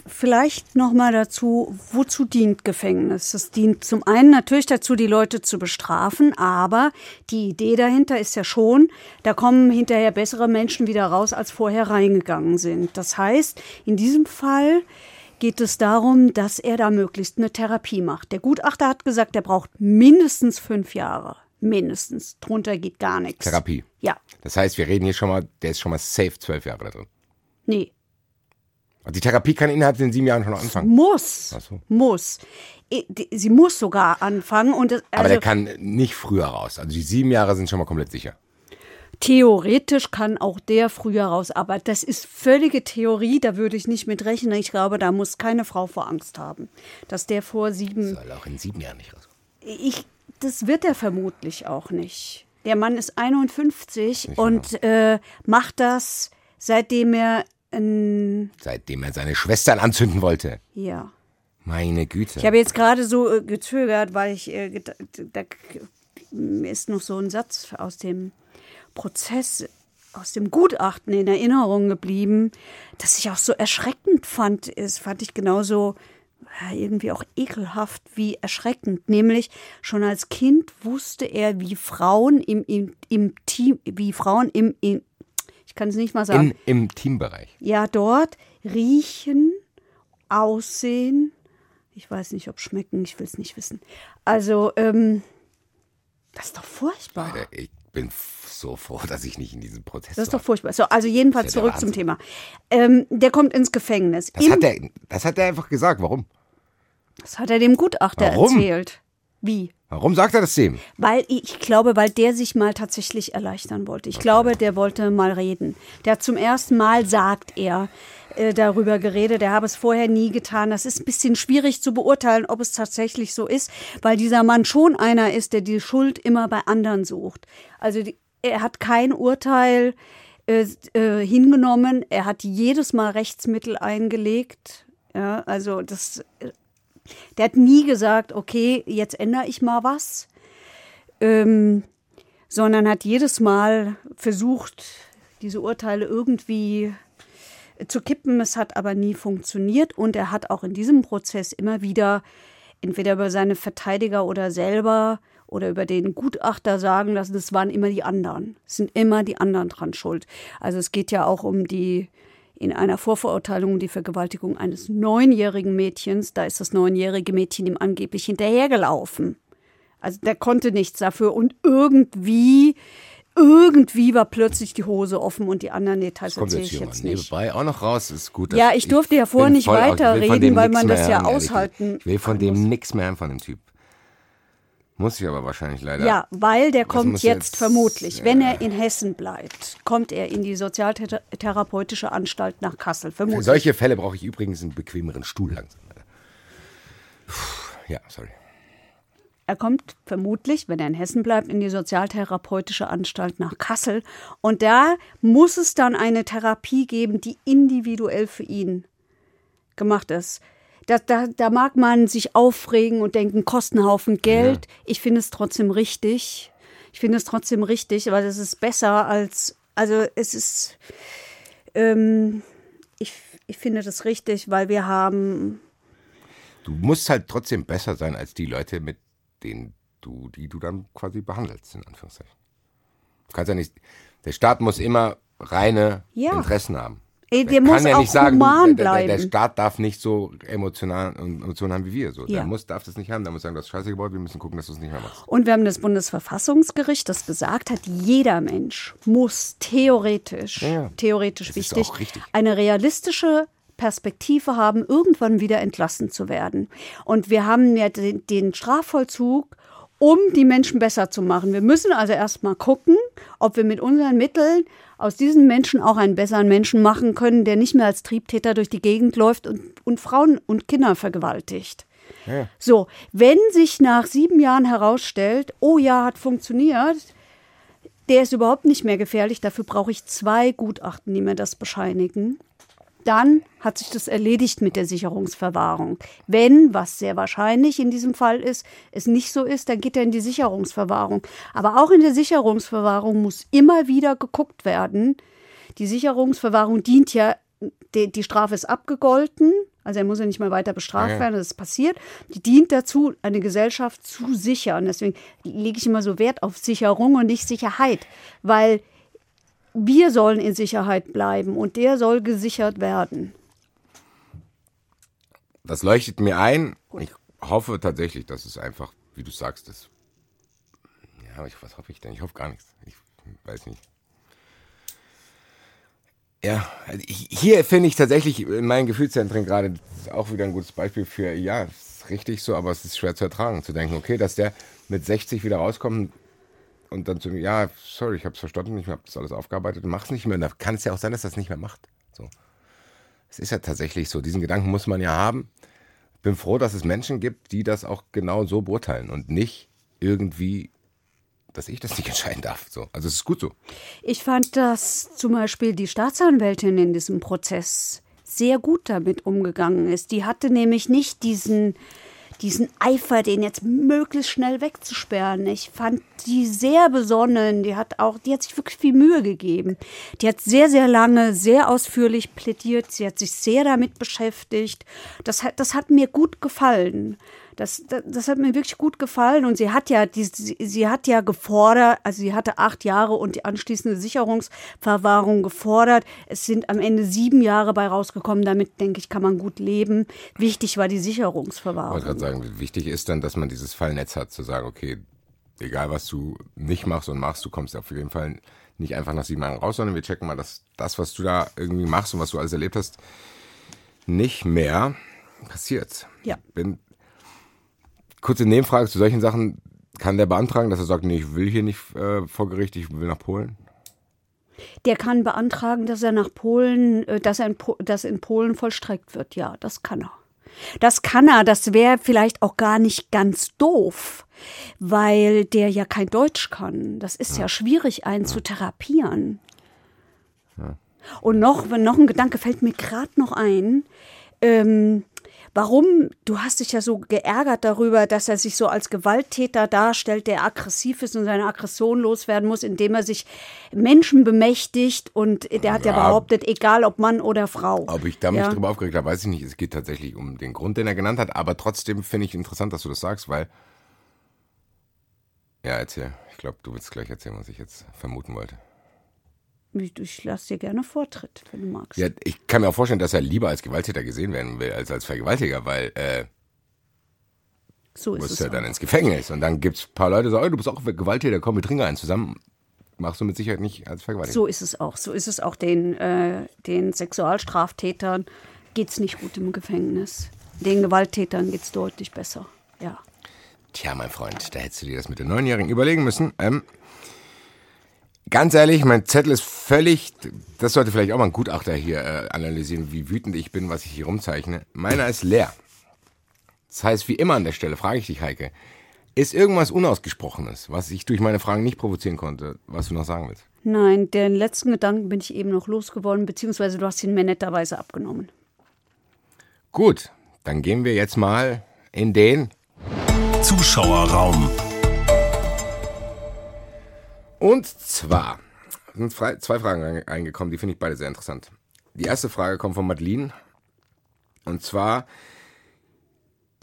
vielleicht noch mal dazu, wozu dient Gefängnis? Es dient zum einen natürlich dazu, die Leute zu bestrafen, aber die Idee dahinter ist ja schon, da kommen hinterher bessere Menschen wieder raus, als vorher reingegangen sind. Das heißt, in diesem Fall geht es darum, dass er da möglichst eine Therapie macht. Der Gutachter hat gesagt, er braucht mindestens fünf Jahre. Mindestens. Drunter geht gar nichts. Therapie. Ja. Das heißt, wir reden hier schon mal, der ist schon mal safe zwölf Jahre da drin. Nee. Die Therapie kann innerhalb den sieben Jahren schon anfangen. Muss. So. Muss. Sie muss sogar anfangen. Und das, Aber also der kann nicht früher raus. Also die sieben Jahre sind schon mal komplett sicher. Theoretisch kann auch der früher raus. Aber das ist völlige Theorie. Da würde ich nicht mit rechnen. Ich glaube, da muss keine Frau vor Angst haben, dass der vor sieben Soll auch in sieben Jahren nicht raus. Ich, das wird er vermutlich auch nicht. Der Mann ist 51 und äh, macht das, seitdem er ein, Seitdem er seine Schwestern anzünden wollte. ja. Meine Güte. Ich habe jetzt gerade so äh, gezögert, weil ich, äh, da ist noch so ein Satz aus dem Prozess, aus dem Gutachten in Erinnerung geblieben, das ich auch so erschreckend fand. Ist fand ich genauso irgendwie auch ekelhaft wie erschreckend. Nämlich schon als Kind wusste er, wie Frauen im, im, im Team, wie Frauen im, im ich kann es nicht mal sagen, in, Im Teambereich. ja, dort riechen, aussehen. Ich weiß nicht, ob schmecken, ich will es nicht wissen. Also, ähm, das ist doch furchtbar. Bin so froh, dass ich nicht in diesem Prozess Das ist doch furchtbar. So, also jedenfalls zurück zum. Thema. Ähm, der kommt ins Gefängnis. Das Im- hat, er, das hat er einfach gesagt. Warum? das hat er dem Gutachter Warum? erzählt. Wie? Warum sagt er das dem? Weil ich glaube, weil der sich mal tatsächlich erleichtern wollte. Ich glaube, der wollte mal reden. Der hat zum ersten Mal, sagt er, äh, darüber geredet. Er habe es vorher nie getan. Das ist ein bisschen schwierig zu beurteilen, ob es tatsächlich so ist, weil dieser Mann schon einer ist, der die Schuld immer bei anderen sucht. Also die, er hat kein Urteil äh, äh, hingenommen. Er hat jedes Mal Rechtsmittel eingelegt. Ja, also das. Der hat nie gesagt, okay, jetzt ändere ich mal was ähm, sondern hat jedes Mal versucht, diese Urteile irgendwie zu kippen. Es hat aber nie funktioniert und er hat auch in diesem Prozess immer wieder entweder über seine Verteidiger oder selber oder über den Gutachter sagen lassen, das waren immer die anderen. Es sind immer die anderen dran schuld. Also es geht ja auch um die in einer Vorverurteilung um die Vergewaltigung eines neunjährigen Mädchens. Da ist das neunjährige Mädchen ihm angeblich hinterhergelaufen. Also der konnte nichts dafür und irgendwie, irgendwie war plötzlich die Hose offen und die anderen Details erzähle ich jetzt nicht. nebenbei auch noch raus. Ist gut. Ja, ich durfte ja vorher nicht weiterreden, weil man das ja ehrlich. aushalten Ich will von dem nichts mehr hören von dem Typ. Muss ich aber wahrscheinlich leider. Ja, weil der kommt jetzt, jetzt- vermutlich, ja. wenn er in Hessen bleibt, kommt er in die sozialtherapeutische Anstalt nach Kassel. Für Vermutlich. solche Fälle brauche ich übrigens einen bequemeren Stuhl langsam. Ja, sorry. Er kommt vermutlich, wenn er in Hessen bleibt, in die sozialtherapeutische Anstalt nach Kassel. Und da muss es dann eine Therapie geben, die individuell für ihn gemacht ist. Da, da, da mag man sich aufregen und denken, Kostenhaufen Geld. Ich finde es trotzdem richtig. Ich finde es trotzdem richtig, weil es ist besser als, also es ist, ähm, ich, ich finde das richtig, weil wir haben Du musst halt trotzdem besser sein als die Leute, mit denen du, die du dann quasi behandelst, in Anführungszeichen. Du kannst ja nicht, der Staat muss immer reine Ja. Interessen haben. Ey, der muss auch sagen, human der, der, der. Staat darf nicht so emotional Emotionen haben wie wir. So. Ja. Der muss, darf das nicht haben. Der muss sagen, du hast Scheiße gebaut, wir müssen gucken, dass du es nicht mehr machst. Und wir haben das Bundesverfassungsgericht, das gesagt hat, jeder Mensch muss theoretisch, Ja, ja. theoretisch Das ist wichtig, eine realistische Perspektive haben, irgendwann wieder entlassen zu werden. Und wir haben ja den, den Strafvollzug, um die Menschen besser zu machen. Wir müssen also erstmal gucken, ob wir mit unseren Mitteln aus diesen Menschen auch einen besseren Menschen machen können, der nicht mehr als Triebtäter durch die Gegend läuft und, und Frauen und Kinder vergewaltigt. Ja. So, wenn sich nach sieben Jahren herausstellt, oh ja, hat funktioniert, der ist überhaupt nicht mehr gefährlich, dafür brauche ich zwei Gutachten, die mir das bescheinigen, dann hat sich das erledigt mit der Sicherungsverwahrung. Wenn, was sehr wahrscheinlich in diesem Fall ist, es nicht so ist, dann geht er in die Sicherungsverwahrung. Aber auch in der Sicherungsverwahrung muss immer wieder geguckt werden. Die Sicherungsverwahrung dient ja, die, die Strafe ist abgegolten, also er muss ja nicht mehr weiter bestraft werden, das ist passiert. Die dient dazu, eine Gesellschaft zu sichern. Deswegen lege ich immer so Wert auf Sicherung und nicht Sicherheit, weil wir sollen in Sicherheit bleiben und der soll gesichert werden. Das leuchtet mir ein. Ich hoffe tatsächlich, dass es einfach, wie du sagst, ist. Ja, ich, was hoffe ich denn? Ich hoffe gar nichts. Ich weiß nicht. Ja, also hier finde ich tatsächlich in meinen Gefühlszentren gerade auch wieder ein gutes Beispiel für, ja, ist richtig so, aber es ist schwer zu ertragen, zu denken, okay, dass der mit 60 wieder rauskommt und dann zu mir, ja, sorry, ich habe es verstanden, ich habe das alles aufgearbeitet mach es nicht mehr. Und da kann es ja auch sein, dass das nicht mehr macht. So. Es ist ja tatsächlich so, diesen Gedanken muss man ja haben. Bin froh, dass es Menschen gibt, die das auch genau so beurteilen und nicht irgendwie dass ich das nicht entscheiden darf. So. Also es ist gut so. Ich fand, dass zum Beispiel die Staatsanwältin in diesem Prozess sehr gut damit umgegangen ist. Die hatte nämlich nicht diesen, diesen Eifer, den jetzt möglichst schnell wegzusperren. Ich fand die sehr besonnen. Die hat auch, die hat sich wirklich viel Mühe gegeben. Die hat sehr, sehr lange, sehr ausführlich plädiert. Sie hat sich sehr damit beschäftigt. Das hat, das hat mir gut gefallen. Das, das, das, hat mir wirklich gut gefallen und sie hat ja, die, sie, sie, hat ja gefordert, also sie hatte acht Jahre und die anschließende Sicherungsverwahrung gefordert. Es sind am Ende sieben Jahre bei rausgekommen. Damit, denke ich, kann man gut leben. Wichtig war die Sicherungsverwahrung. Ich wollte gerade sagen, wichtig ist dann, dass man dieses Fallnetz hat, zu sagen, okay, egal was du nicht machst und machst, du kommst auf jeden Fall nicht einfach nach sieben Jahren raus, sondern wir checken mal, dass das, was du da irgendwie machst und was du alles erlebt hast, nicht mehr passiert. Ja. Bin kurze Nebenfrage zu solchen Sachen. Kann der beantragen, dass er sagt, nee, ich will hier nicht äh, vor Gericht, ich will nach Polen? Der kann beantragen, dass er nach Polen, äh, dass er in, po dass in Polen vollstreckt wird. Ja, das kann er. Das kann er, das wäre vielleicht auch gar nicht ganz doof, weil der ja kein Deutsch kann. Das ist ja, ja schwierig, einen ja. zu therapieren. Ja. Und noch, noch ein Gedanke fällt mir gerade noch ein. Ähm, Warum? Du hast dich ja so geärgert darüber, dass er sich so als Gewalttäter darstellt, der aggressiv ist und seine Aggression loswerden muss, indem er sich Menschen bemächtigt. Und der hat ja, ja behauptet, egal ob Mann oder Frau. Ob ich da mich ja. drüber aufgeregt habe, weiß ich nicht. Es geht tatsächlich um den Grund, den er genannt hat. Aber trotzdem finde ich interessant, dass du das sagst, weil. Ja, erzähl. Ich glaube, du willst gleich erzählen, was ich jetzt vermuten wollte. Ich lasse dir gerne Vortritt, wenn du magst. Ja, ich kann mir auch vorstellen, dass er lieber als Gewalttäter gesehen werden will, als als Vergewaltiger, weil äh, so ist musst es ja dann ins Gefängnis. Und dann gibt es ein paar Leute, die sagen, oh, du bist auch Gewalttäter, komm, wir trinken einen zusammen. Machst du mit Sicherheit nicht als Vergewaltiger. So ist es auch. So ist es auch den, äh, den Sexualstraftätern geht es nicht gut im Gefängnis. Den Gewalttätern geht es deutlich besser. Ja. Tja, mein Freund, da hättest du dir das mit den Neunjährigen überlegen müssen. Ähm, Ganz ehrlich, mein Zettel ist völlig, das sollte vielleicht auch mal ein Gutachter hier äh, analysieren, wie wütend ich bin, was ich hier rumzeichne. Meiner ist leer. Das heißt, wie immer an der Stelle, frage ich dich, Heike, ist irgendwas Unausgesprochenes, was ich durch meine Fragen nicht provozieren konnte, was du noch sagen willst? Nein, den letzten Gedanken bin ich eben noch losgeworden, beziehungsweise du hast ihn mir netterweise abgenommen. Gut, dann gehen wir jetzt mal in den Zuschauerraum. Und zwar sind zwei Fragen eingekommen, die finde ich beide sehr interessant. Die erste Frage kommt von Madeline. Und zwar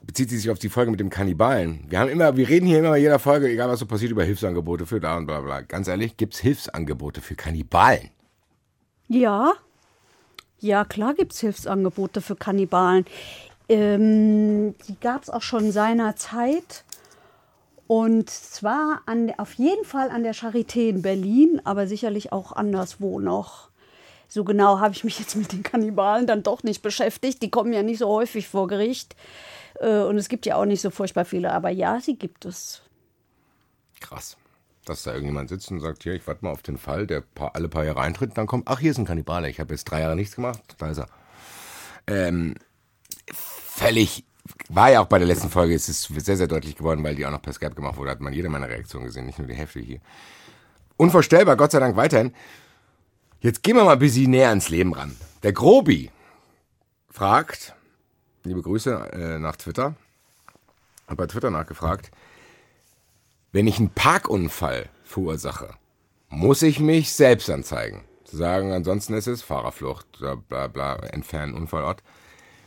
bezieht sie sich auf die Folge mit dem Kannibalen. Wir haben immer, wir reden hier immer bei jeder Folge, egal was so passiert, über Hilfsangebote für da und bla bla. Ganz ehrlich, gibt es Hilfsangebote für Kannibalen? Ja. Ja, klar gibt es Hilfsangebote für Kannibalen. Ähm, die gab es auch schon seinerzeit. Und zwar an, auf jeden Fall an der Charité in Berlin, aber sicherlich auch anderswo noch. So genau habe ich mich jetzt mit den Kannibalen dann doch nicht beschäftigt. Die kommen ja nicht so häufig vor Gericht. Äh, und es gibt ja auch nicht so furchtbar viele. Aber ja, sie gibt es. Krass. Dass da irgendjemand sitzt und sagt, hier, ich warte mal auf den Fall, der alle paar Jahre eintritt, dann kommt, ach, hier ist ein Kannibale, ich habe jetzt drei Jahre nichts gemacht, da ist er. Ähm, völlig war ja auch bei der letzten Folge, es ist sehr, sehr deutlich geworden, weil die auch noch per Skype gemacht wurde, hat man jede meiner Reaktionen gesehen, nicht nur die Hälfte hier. Unvorstellbar, Gott sei Dank weiterhin. Jetzt gehen wir mal ein bisschen näher ans Leben ran. Der Grobi fragt, liebe Grüße äh, nach Twitter, hat bei Twitter nachgefragt, wenn ich einen Parkunfall verursache, muss ich mich selbst anzeigen. Zu sagen, ansonsten ist es Fahrerflucht, bla bla, entfernen Unfallort.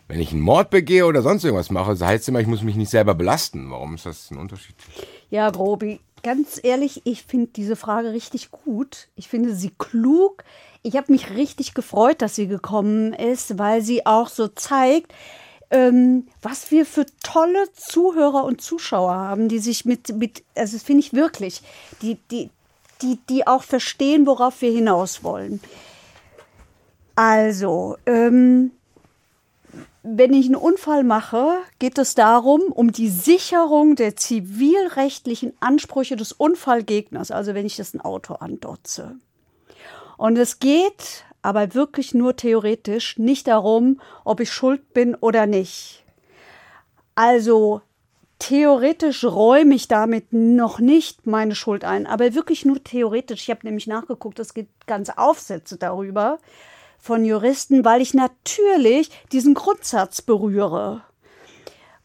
Wenn ich einen Mord begehe oder sonst irgendwas mache, heißt es immer, ich muss mich nicht selber belasten. Warum ist das ein Unterschied? Ja, Grobi, ganz ehrlich, ich finde diese Frage richtig gut. Ich finde sie klug. Ich habe mich richtig gefreut, dass sie gekommen ist, weil sie auch so zeigt, ähm, was wir für tolle Zuhörer und Zuschauer haben, die sich mit, mit also das finde ich wirklich, die, die, die, die auch verstehen, worauf wir hinaus wollen. Also, ähm, wenn ich einen Unfall mache, geht es darum, um die Sicherung der zivilrechtlichen Ansprüche des Unfallgegners, also wenn ich das ein Auto andotze. Und es geht aber wirklich nur theoretisch nicht darum, ob ich schuld bin oder nicht. Also theoretisch räume ich damit noch nicht meine Schuld ein, aber wirklich nur theoretisch. Ich habe nämlich nachgeguckt, es gibt ganze Aufsätze darüber von Juristen, weil ich natürlich diesen Grundsatz berühre.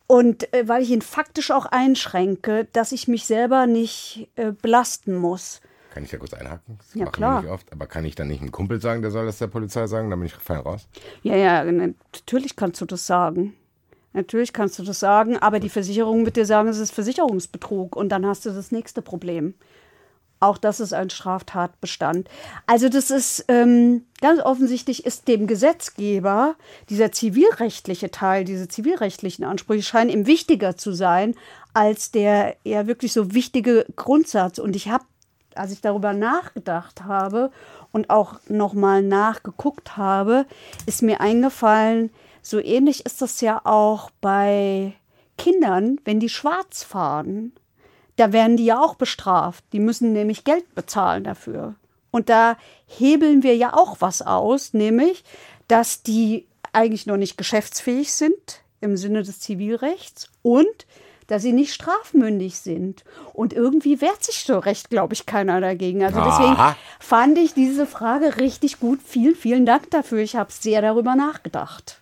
Und äh, weil ich ihn faktisch auch einschränke, dass ich mich selber nicht äh, belasten muss. Kann ich da kurz einhaken? Das Ja, klar. nicht oft. Aber kann ich dann nicht einem Kumpel sagen, der soll das der Polizei sagen? Dann bin ich fein raus. Ja, ja, natürlich kannst du das sagen. Natürlich kannst du das sagen, aber die Versicherung wird dir sagen, es ist Versicherungsbetrug und dann hast du das nächste Problem. Auch das ist ein Straftatbestand. Also das ist ähm, ganz offensichtlich ist dem Gesetzgeber dieser zivilrechtliche Teil, diese zivilrechtlichen Ansprüche scheinen ihm wichtiger zu sein als der eher wirklich so wichtige Grundsatz. Und ich habe, als ich darüber nachgedacht habe und auch nochmal nachgeguckt habe, ist mir eingefallen, so ähnlich ist das ja auch bei Kindern, wenn die schwarz fahren da werden die ja auch bestraft. Die müssen nämlich Geld bezahlen dafür. Und da hebeln wir ja auch was aus, nämlich, dass die eigentlich noch nicht geschäftsfähig sind im Sinne des Zivilrechts und dass sie nicht strafmündig sind. Und irgendwie wehrt sich so recht, glaube ich, keiner dagegen. Also deswegen Aha. fand ich diese Frage richtig gut. Vielen, vielen Dank dafür. Ich habe sehr darüber nachgedacht.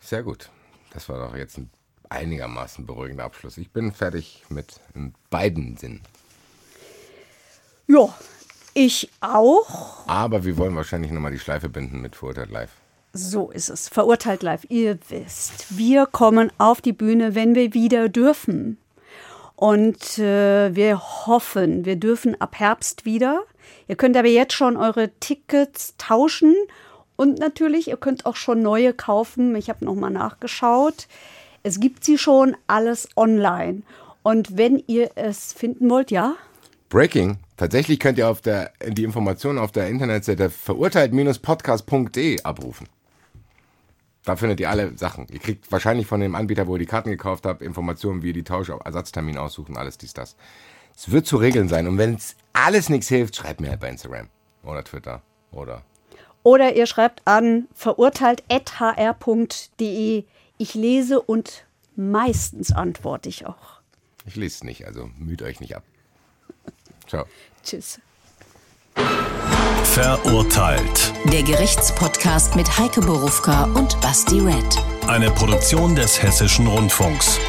Sehr gut. Das war doch jetzt ein einigermaßen beruhigender Abschluss. Ich bin fertig mit beiden Sinnen. Ja, ich auch. Aber wir wollen wahrscheinlich nochmal die Schleife binden mit Verurteilt Live. So ist es. Verurteilt live. Ihr wisst, wir kommen auf die Bühne, wenn wir wieder dürfen. Und äh, wir hoffen, wir dürfen ab Herbst wieder. Ihr könnt aber jetzt schon eure Tickets tauschen. Und natürlich, ihr könnt auch schon neue kaufen. Ich habe nochmal nachgeschaut. Es gibt sie schon alles online. Und wenn ihr es finden wollt, ja, Breaking. Tatsächlich könnt ihr auf der, die Informationen auf der Internetseite verurteilt-podcast.de abrufen. Da findet ihr alle Sachen. Ihr kriegt wahrscheinlich von dem Anbieter, wo ihr die Karten gekauft habt, Informationen, wie ihr die Tausch-Ersatztermin aussuchen, alles dies, das. Es wird zu regeln sein. Und wenn es alles nichts hilft, schreibt mir halt bei Instagram oder Twitter oder Oder ihr schreibt an verurteilt.hr.de. Ich lese und meistens antworte ich auch. ich lese es nicht, also müht euch nicht ab. Ciao. Tschüss. Verurteilt. Der Gerichtspodcast mit Heike Borufka und Basti Red. Eine Produktion des Hessischen Rundfunks.